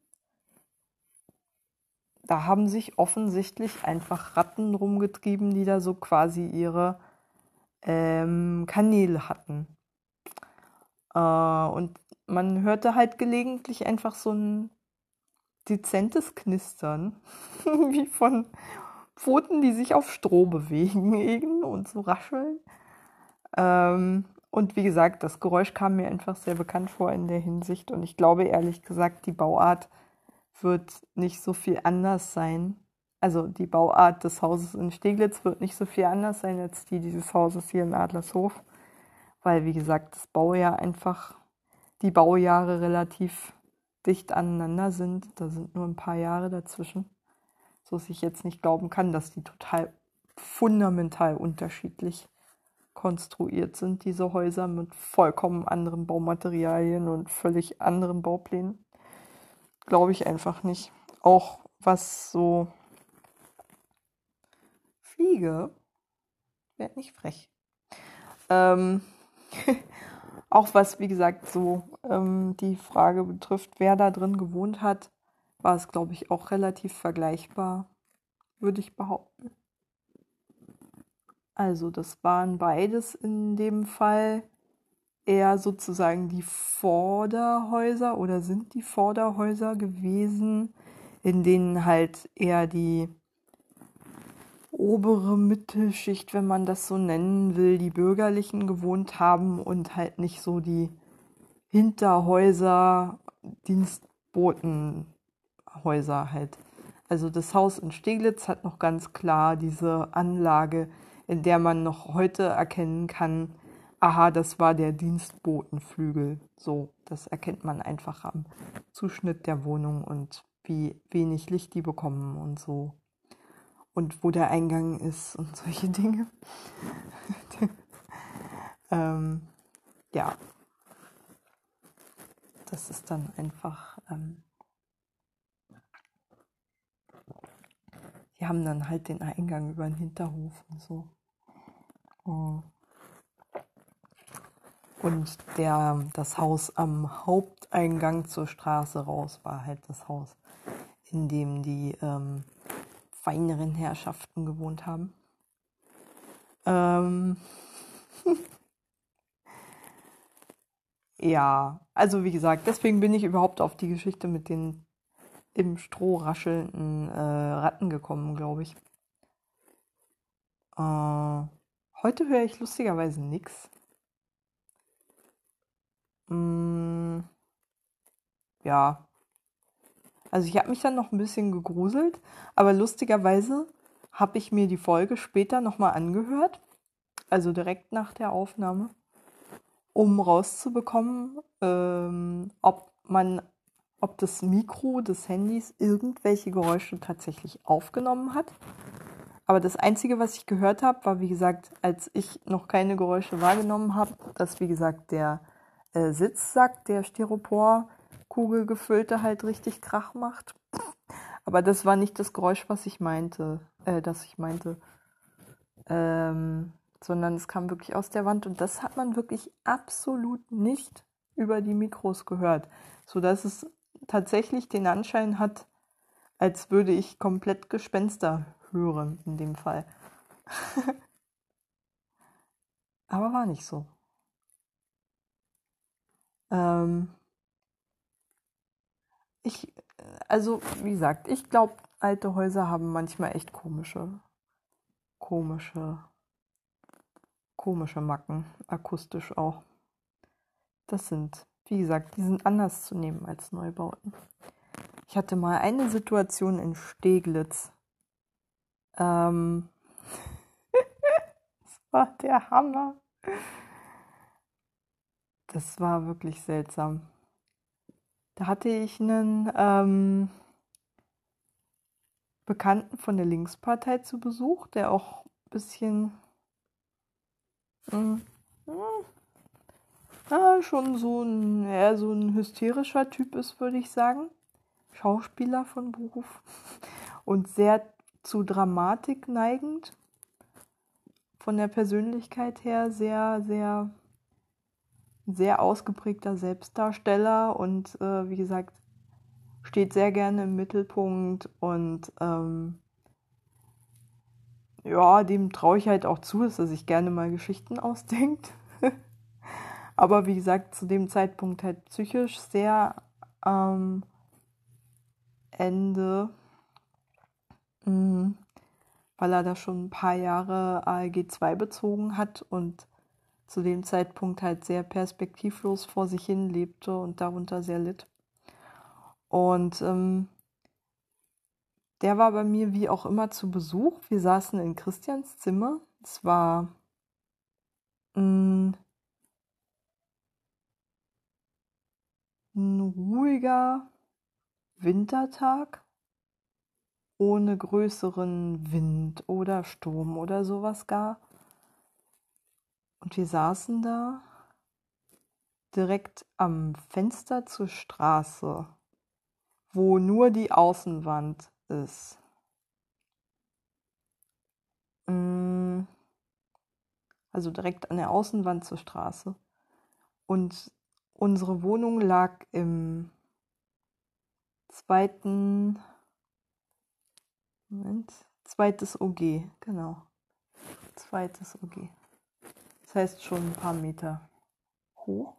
da haben sich offensichtlich einfach Ratten rumgetrieben, die da so quasi ihre ähm, Kanäle hatten. Äh, und man hörte halt gelegentlich einfach so ein dezentes Knistern, wie von Pfoten, die sich auf Stroh bewegen und so rascheln. Ähm, und wie gesagt, das Geräusch kam mir einfach sehr bekannt vor in der Hinsicht. Und ich glaube ehrlich gesagt, die Bauart wird nicht so viel anders sein. Also die Bauart des Hauses in Steglitz wird nicht so viel anders sein als die dieses Hauses hier in Adlershof. Weil, wie gesagt, das Baujahr einfach, die Baujahre relativ dicht aneinander sind. Da sind nur ein paar Jahre dazwischen dass ich jetzt nicht glauben kann, dass die total fundamental unterschiedlich konstruiert sind, diese Häuser mit vollkommen anderen Baumaterialien und völlig anderen Bauplänen. Glaube ich einfach nicht. Auch was so Fliege, werd nicht frech. Ähm, auch was, wie gesagt, so ähm, die Frage betrifft, wer da drin gewohnt hat, war es, glaube ich, auch relativ vergleichbar, würde ich behaupten. Also das waren beides in dem Fall eher sozusagen die Vorderhäuser oder sind die Vorderhäuser gewesen, in denen halt eher die obere Mittelschicht, wenn man das so nennen will, die Bürgerlichen gewohnt haben und halt nicht so die Hinterhäuser, Dienstboten Häuser halt. Also das Haus in Steglitz hat noch ganz klar diese Anlage in der man noch heute erkennen kann, aha, das war der Dienstbotenflügel. So, das erkennt man einfach am Zuschnitt der Wohnung und wie wenig Licht die bekommen und so. Und wo der Eingang ist und solche Dinge. ähm, ja, das ist dann einfach. Ähm, die haben dann halt den Eingang über den Hinterhof und so. Oh. Und der, das Haus am Haupteingang zur Straße raus war halt das Haus, in dem die ähm, feineren Herrschaften gewohnt haben. Ähm ja, also wie gesagt, deswegen bin ich überhaupt auf die Geschichte mit den im Stroh raschelnden äh, Ratten gekommen, glaube ich. Äh, heute höre ich lustigerweise nichts. Mm, ja. Also ich habe mich dann noch ein bisschen gegruselt, aber lustigerweise habe ich mir die Folge später nochmal angehört, also direkt nach der Aufnahme, um rauszubekommen, ähm, ob man, ob das Mikro des Handys irgendwelche Geräusche tatsächlich aufgenommen hat. Aber das Einzige, was ich gehört habe, war, wie gesagt, als ich noch keine Geräusche wahrgenommen habe, dass, wie gesagt, der äh, Sitzsack, der Styropor-Kugel gefüllte, halt richtig Krach macht. Aber das war nicht das Geräusch, was ich meinte, äh, das ich meinte. Ähm, sondern es kam wirklich aus der Wand und das hat man wirklich absolut nicht über die Mikros gehört, sodass es tatsächlich den Anschein hat, als würde ich komplett Gespenster hören in dem Fall. Aber war nicht so. Ähm, ich, also wie gesagt, ich glaube, alte Häuser haben manchmal echt komische, komische, komische Macken, akustisch auch. Das sind, wie gesagt, die sind anders zu nehmen als Neubauten. Ich hatte mal eine Situation in Steglitz. Ähm, das war der Hammer. Das war wirklich seltsam. Da hatte ich einen ähm, Bekannten von der Linkspartei zu Besuch, der auch ein bisschen mh, mh, ja, schon so ein, eher so ein hysterischer Typ ist, würde ich sagen. Schauspieler von Beruf und sehr zu Dramatik neigend. Von der Persönlichkeit her sehr, sehr sehr ausgeprägter Selbstdarsteller und äh, wie gesagt, steht sehr gerne im Mittelpunkt und ähm, ja, dem traue ich halt auch zu, dass er sich gerne mal Geschichten ausdenkt. Aber wie gesagt, zu dem Zeitpunkt halt psychisch sehr am ähm, Ende, mh, mm, weil er da schon ein paar Jahre ALG 2 bezogen hat und zu dem Zeitpunkt halt sehr perspektivlos vor sich hin lebte und darunter sehr litt. Und ähm, der war bei mir wie auch immer zu Besuch. Wir saßen in Christians Zimmer. Es war ein, ein ruhiger Wintertag ohne größeren Wind oder Sturm oder sowas gar. Und wir saßen da direkt am Fenster zur Straße, wo nur die Außenwand ist. Mm. Also direkt an der Außenwand zur Straße. Und unsere Wohnung lag im zweiten Moment, zweites OG, genau. Zweites OG. Das heißt schon ein paar Meter hoch.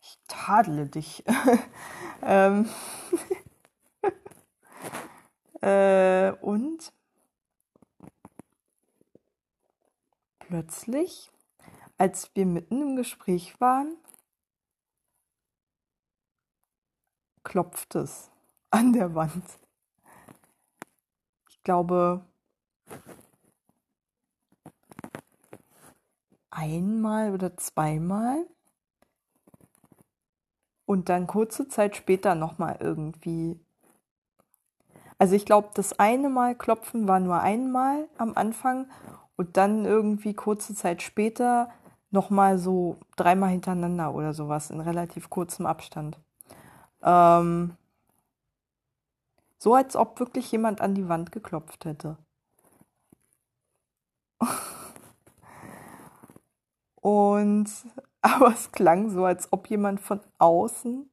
Ich tadle dich. ähm äh, und plötzlich, als wir mitten im Gespräch waren, klopft es an der Wand. Ich glaube, einmal oder zweimal und dann kurze Zeit später nochmal irgendwie. Also ich glaube, das eine Mal klopfen war nur einmal am Anfang und dann irgendwie kurze Zeit später nochmal so dreimal hintereinander oder sowas in relativ kurzem Abstand. Ähm, so als ob wirklich jemand an die Wand geklopft hätte. Und aber es klang so, als ob jemand von außen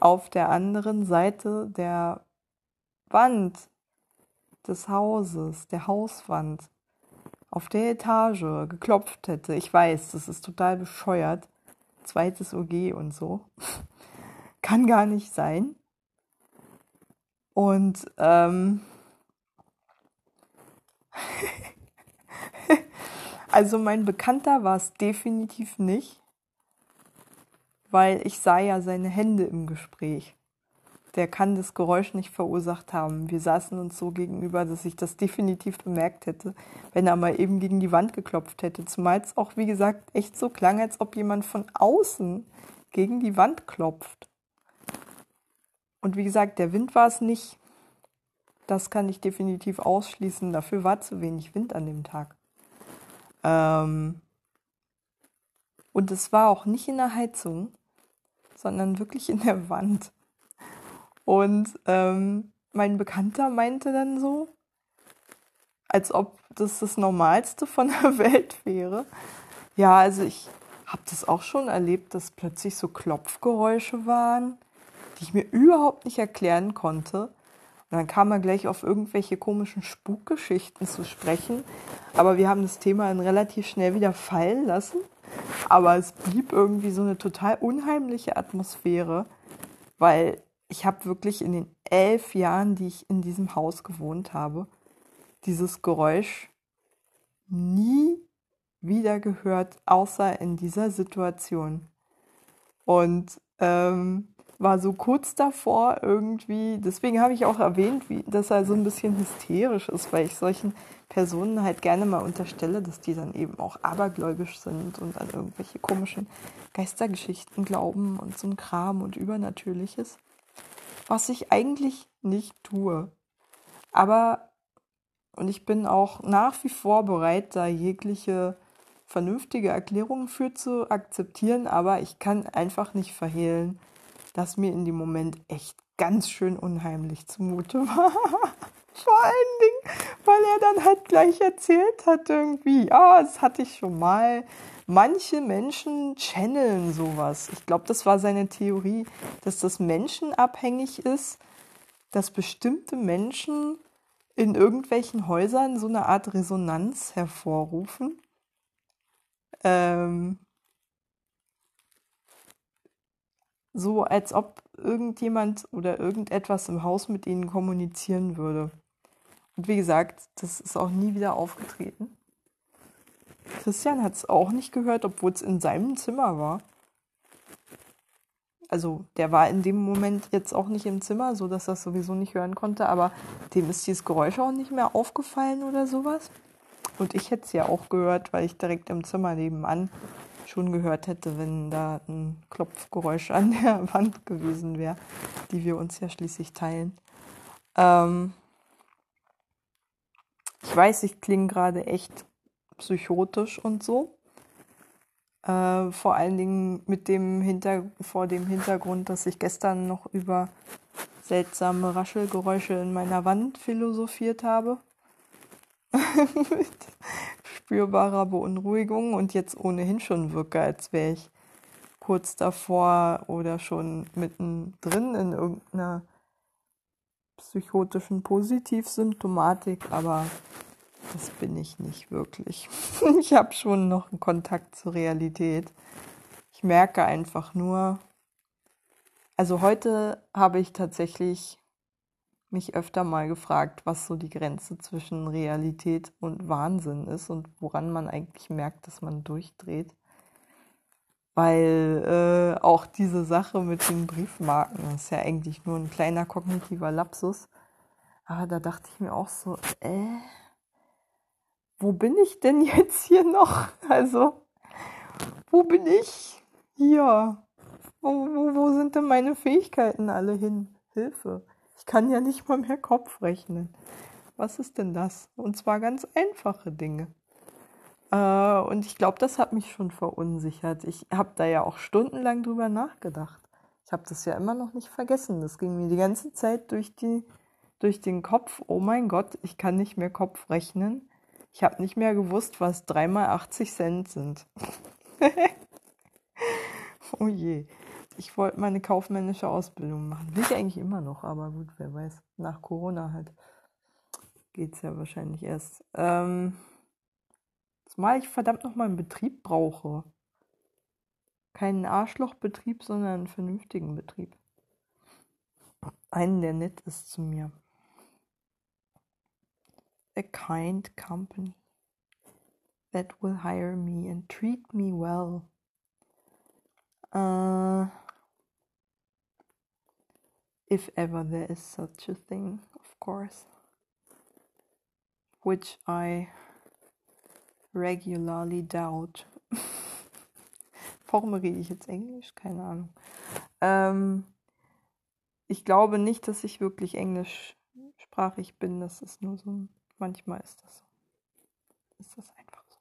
auf der anderen Seite der Wand des Hauses, der Hauswand, auf der Etage geklopft hätte. Ich weiß, das ist total bescheuert. Zweites OG und so. Kann gar nicht sein. Und ähm, Also mein Bekannter war es definitiv nicht, weil ich sah ja seine Hände im Gespräch. Der kann das Geräusch nicht verursacht haben. Wir saßen uns so gegenüber, dass ich das definitiv bemerkt hätte, wenn er mal eben gegen die Wand geklopft hätte. Zumal es auch, wie gesagt, echt so klang, als ob jemand von außen gegen die Wand klopft. Und wie gesagt, der Wind war es nicht. Das kann ich definitiv ausschließen. Dafür war zu wenig Wind an dem Tag. Ähm, und es war auch nicht in der Heizung, sondern wirklich in der Wand. Und ähm, mein Bekannter meinte dann so, als ob das das Normalste von der Welt wäre. Ja, also ich habe das auch schon erlebt, dass plötzlich so Klopfgeräusche waren, die ich mir überhaupt nicht erklären konnte. Und dann kam er gleich auf irgendwelche komischen Spukgeschichten zu sprechen. Aber wir haben das Thema dann relativ schnell wieder fallen lassen. Aber es blieb irgendwie so eine total unheimliche Atmosphäre, weil ich habe wirklich in den elf Jahren, die ich in diesem Haus gewohnt habe, dieses Geräusch nie wieder gehört, außer in dieser Situation. Und ähm, war so kurz davor irgendwie, deswegen habe ich auch erwähnt, wie, dass er so ein bisschen hysterisch ist, weil ich solchen Personen halt gerne mal unterstelle, dass die dann eben auch abergläubisch sind und an irgendwelche komischen Geistergeschichten glauben und so ein Kram und Übernatürliches. Was ich eigentlich nicht tue. Aber, und ich bin auch nach wie vor bereit, da jegliche vernünftige Erklärungen für zu akzeptieren, aber ich kann einfach nicht verhehlen, dass mir in dem Moment echt ganz schön unheimlich zumute war. Vor allen Dingen, weil er dann halt gleich erzählt hat irgendwie, ah, das hatte ich schon mal. Manche Menschen channeln sowas. Ich glaube, das war seine Theorie, dass das menschenabhängig ist, dass bestimmte Menschen in irgendwelchen Häusern so eine Art Resonanz hervorrufen. Ähm, so als ob irgendjemand oder irgendetwas im Haus mit ihnen kommunizieren würde. Und wie gesagt, das ist auch nie wieder aufgetreten. Christian hat es auch nicht gehört, obwohl es in seinem Zimmer war. Also der war in dem Moment jetzt auch nicht im Zimmer, so dass er es sowieso nicht hören konnte, aber dem ist dieses Geräusch auch nicht mehr aufgefallen oder sowas. Und ich hätte es ja auch gehört, weil ich direkt im Zimmer nebenan schon gehört hätte, wenn da ein Klopfgeräusch an der Wand gewesen wäre, die wir uns ja schließlich teilen. Ähm ich weiß, ich klinge gerade echt psychotisch und so. Äh, vor allen Dingen mit dem Hinter vor dem Hintergrund, dass ich gestern noch über seltsame Raschelgeräusche in meiner Wand philosophiert habe. mit spürbarer Beunruhigung und jetzt ohnehin schon wirke, als wäre ich kurz davor oder schon mittendrin in irgendeiner psychotischen Positivsymptomatik, aber das bin ich nicht wirklich. Ich habe schon noch einen Kontakt zur Realität. Ich merke einfach nur, also heute habe ich tatsächlich mich öfter mal gefragt, was so die Grenze zwischen Realität und Wahnsinn ist und woran man eigentlich merkt, dass man durchdreht. Weil äh, auch diese Sache mit den Briefmarken ist ja eigentlich nur ein kleiner kognitiver Lapsus. Aber da dachte ich mir auch so, äh, wo bin ich denn jetzt hier noch? Also, wo bin ich? Hier. Wo, wo, wo sind denn meine Fähigkeiten alle hin? Hilfe. Ich kann ja nicht mal mehr Kopf rechnen. Was ist denn das? Und zwar ganz einfache Dinge. Äh, und ich glaube, das hat mich schon verunsichert. Ich habe da ja auch stundenlang drüber nachgedacht. Ich habe das ja immer noch nicht vergessen. Das ging mir die ganze Zeit durch, die, durch den Kopf. Oh mein Gott, ich kann nicht mehr Kopf rechnen. Ich habe nicht mehr gewusst, was 3 mal 80 Cent sind. oh je. Ich wollte meine kaufmännische Ausbildung machen. Will ich eigentlich immer noch, aber gut, wer weiß. Nach Corona halt. Geht es ja wahrscheinlich erst. Ähm, zumal ich verdammt noch mal einen Betrieb brauche. Keinen Arschlochbetrieb, sondern einen vernünftigen Betrieb. Einen, der nett ist zu mir. A kind company that will hire me and treat me well. Uh, if ever there is such a thing, of course. Which I regularly doubt. Warum rede ich jetzt Englisch? Keine Ahnung. Ähm, ich glaube nicht, dass ich wirklich englischsprachig bin. Das ist nur so. Manchmal ist das so. Ist das einfach so.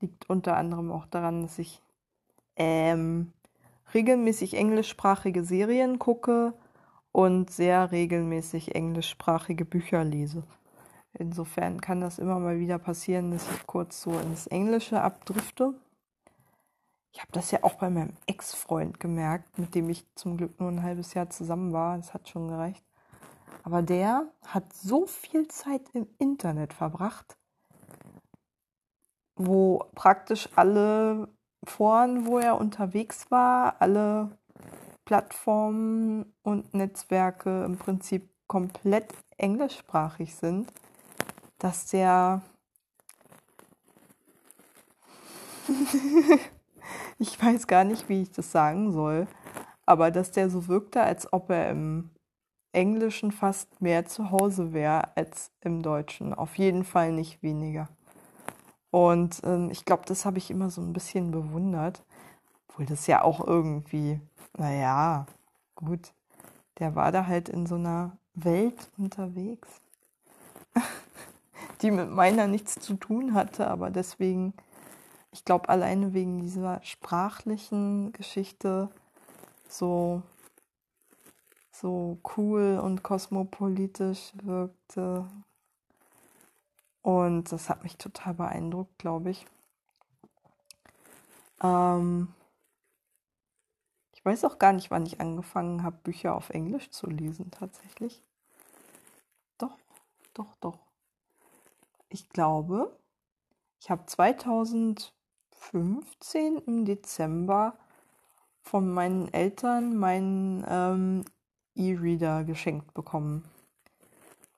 Liegt unter anderem auch daran, dass ich ähm, regelmäßig englischsprachige Serien gucke und sehr regelmäßig englischsprachige Bücher lese. Insofern kann das immer mal wieder passieren, dass ich kurz so ins Englische abdrifte. Ich habe das ja auch bei meinem Ex-Freund gemerkt, mit dem ich zum Glück nur ein halbes Jahr zusammen war. Das hat schon gereicht. Aber der hat so viel Zeit im Internet verbracht, wo praktisch alle Foren, wo er unterwegs war, alle Plattformen und Netzwerke im Prinzip komplett englischsprachig sind dass der ich weiß gar nicht, wie ich das sagen soll, aber dass der so wirkte, als ob er im Englischen fast mehr zu Hause wäre als im Deutschen. Auf jeden Fall nicht weniger. Und ähm, ich glaube, das habe ich immer so ein bisschen bewundert. Obwohl das ja auch irgendwie, naja, gut, der war da halt in so einer Welt unterwegs. die mit meiner nichts zu tun hatte, aber deswegen, ich glaube, alleine wegen dieser sprachlichen Geschichte so, so cool und kosmopolitisch wirkte. Und das hat mich total beeindruckt, glaube ich. Ähm ich weiß auch gar nicht, wann ich angefangen habe, Bücher auf Englisch zu lesen, tatsächlich. Doch, doch, doch ich glaube, ich habe 2015 im Dezember von meinen Eltern meinen ähm, E-Reader geschenkt bekommen,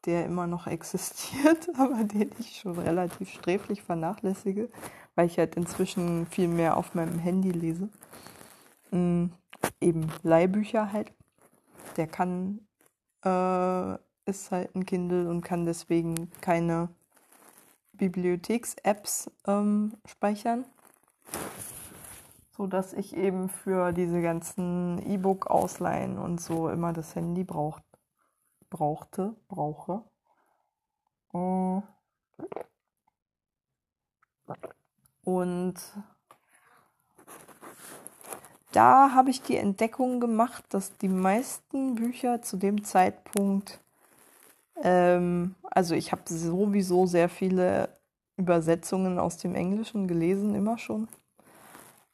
der immer noch existiert, aber den ich schon relativ sträflich vernachlässige, weil ich halt inzwischen viel mehr auf meinem Handy lese. Ähm, eben Leihbücher halt. Der kann, äh, ist halt ein Kindle und kann deswegen keine Bibliotheks-Apps ähm, speichern, sodass ich eben für diese ganzen E-Book-Ausleihen und so immer das Handy braucht, brauchte, brauche. Äh, und da habe ich die Entdeckung gemacht, dass die meisten Bücher zu dem Zeitpunkt ähm, also ich habe sowieso sehr viele Übersetzungen aus dem Englischen gelesen, immer schon.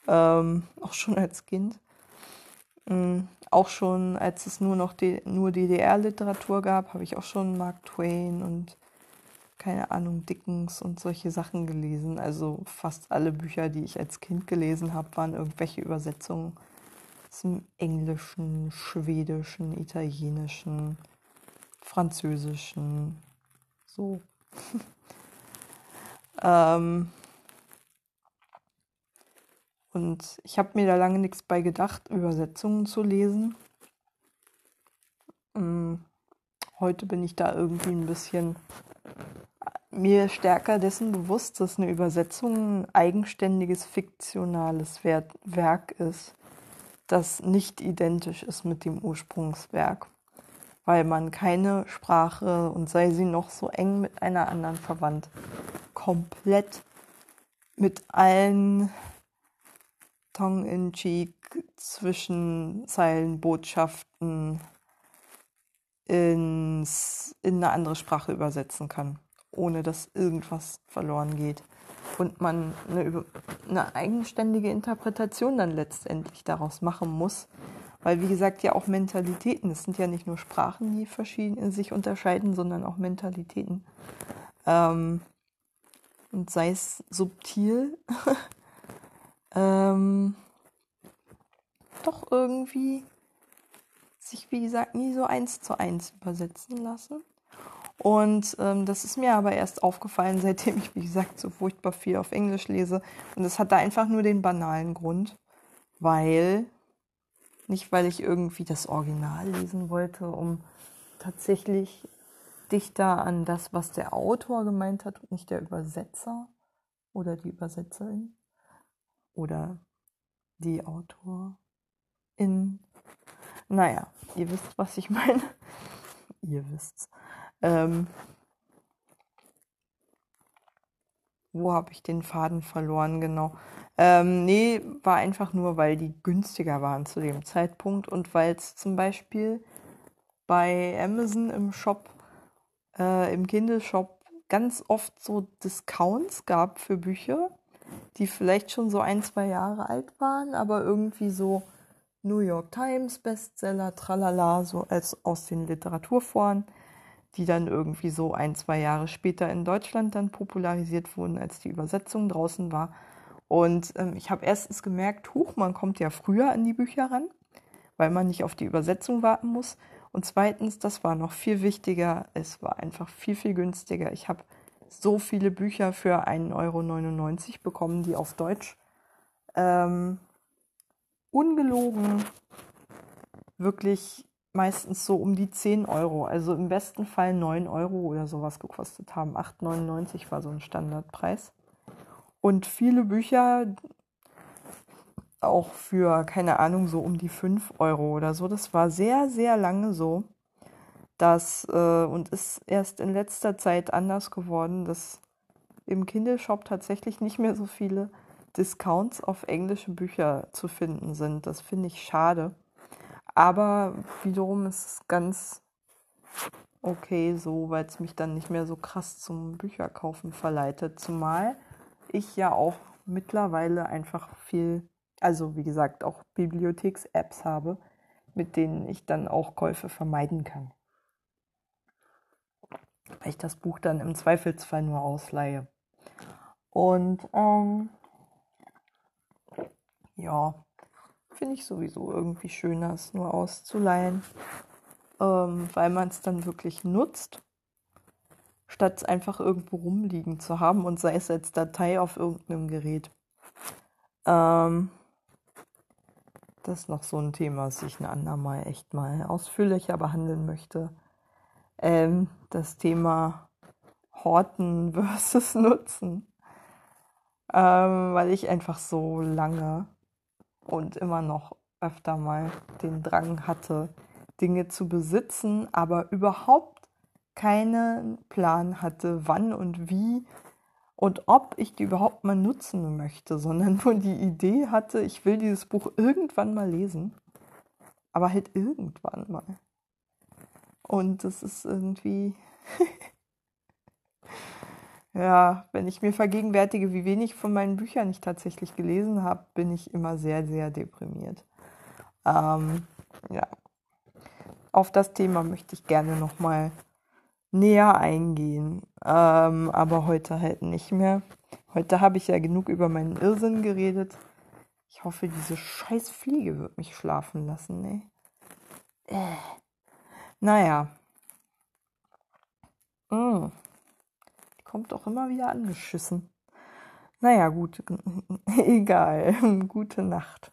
Ähm, auch schon als Kind. Ähm, auch schon, als es nur noch nur DDR-Literatur gab, habe ich auch schon Mark Twain und keine Ahnung, Dickens und solche Sachen gelesen. Also fast alle Bücher, die ich als Kind gelesen habe, waren irgendwelche Übersetzungen dem Englischen, Schwedischen, Italienischen, Französischen, so. ähm, Und ich habe mir da lange nichts bei gedacht, Übersetzungen zu lesen. Mm, heute bin ich da irgendwie ein bisschen mir stärker dessen bewusst, dass eine Übersetzung ein eigenständiges fiktionales Werk ist, das nicht identisch ist mit dem Ursprungswerk, weil man keine Sprache und sei sie noch so eng mit einer anderen verwandt, komplett mit allen Tongue-in-Cheek Zwischenzeilenbotschaften ins, in eine andere Sprache übersetzen kann ohne dass irgendwas verloren geht. Und man eine, eine eigenständige Interpretation dann letztendlich daraus machen muss. Weil, wie gesagt, ja auch Mentalitäten, es sind ja nicht nur Sprachen, die verschieden sich unterscheiden, sondern auch Mentalitäten. Ähm, und sei es subtil, ähm, doch irgendwie sich, wie gesagt, nie so eins zu eins übersetzen lassen. Und ähm, das ist mir aber erst aufgefallen, seitdem ich, wie gesagt, so furchtbar viel auf Englisch lese. Und es hat da einfach nur den banalen Grund, weil, nicht weil ich irgendwie das Original lesen wollte, um tatsächlich dichter an das, was der Autor gemeint hat und nicht der Übersetzer oder die Übersetzerin oder die Autorin. Naja, ihr wisst, was ich meine. ihr wisst's. Ähm, wo habe ich den Faden verloren, genau? Ähm, nee, war einfach nur, weil die günstiger waren zu dem Zeitpunkt und weil es zum Beispiel bei Amazon im Shop, äh, im Kindle-Shop ganz oft so Discounts gab für Bücher, die vielleicht schon so ein, zwei Jahre alt waren, aber irgendwie so New York Times Bestseller, tralala, so als aus den Literaturforen die dann irgendwie so ein, zwei Jahre später in Deutschland dann popularisiert wurden, als die Übersetzung draußen war. Und ähm, ich habe erstens gemerkt, huch, man kommt ja früher an die Bücher ran, weil man nicht auf die Übersetzung warten muss. Und zweitens, das war noch viel wichtiger, es war einfach viel, viel günstiger. Ich habe so viele Bücher für 1,99 Euro bekommen, die auf Deutsch ähm, ungelogen wirklich meistens so um die 10 Euro, also im besten Fall 9 Euro oder sowas gekostet haben. 8,99 war so ein Standardpreis. Und viele Bücher auch für, keine Ahnung, so um die 5 Euro oder so. Das war sehr, sehr lange so. Das äh, und ist erst in letzter Zeit anders geworden, dass im Kindle-Shop tatsächlich nicht mehr so viele Discounts auf englische Bücher zu finden sind. Das finde ich schade. Aber wiederum ist es ganz okay so, weil es mich dann nicht mehr so krass zum Bücherkaufen verleitet. Zumal ich ja auch mittlerweile einfach viel, also wie gesagt, auch Bibliotheks-Apps habe, mit denen ich dann auch Käufe vermeiden kann. Weil ich das Buch dann im Zweifelsfall nur ausleihe. Und ähm, ja, finde ich sowieso irgendwie schöner, es nur auszuleihen, ähm, weil man es dann wirklich nutzt, statt es einfach irgendwo rumliegen zu haben und sei es als Datei auf irgendeinem Gerät. Ähm, das ist noch so ein Thema, das ich ein andermal echt mal ausführlicher behandeln möchte. Ähm, das Thema Horten versus Nutzen. Ähm, weil ich einfach so lange und immer noch öfter mal den Drang hatte, Dinge zu besitzen, aber überhaupt keinen Plan hatte, wann und wie und ob ich die überhaupt mal nutzen möchte, sondern nur die Idee hatte, ich will dieses Buch irgendwann mal lesen, aber halt irgendwann mal. Und das ist irgendwie Ja, wenn ich mir vergegenwärtige, wie wenig von meinen Büchern ich tatsächlich gelesen habe, bin ich immer sehr, sehr deprimiert. Ähm, ja. Auf das Thema möchte ich gerne nochmal näher eingehen, ähm, aber heute halt nicht mehr. Heute habe ich ja genug über meinen Irrsinn geredet. Ich hoffe, diese scheiß Fliege wird mich schlafen lassen, ne? Äh. Naja. Mm kommt auch immer wieder angeschissen. Naja, gut, egal. Gute Nacht.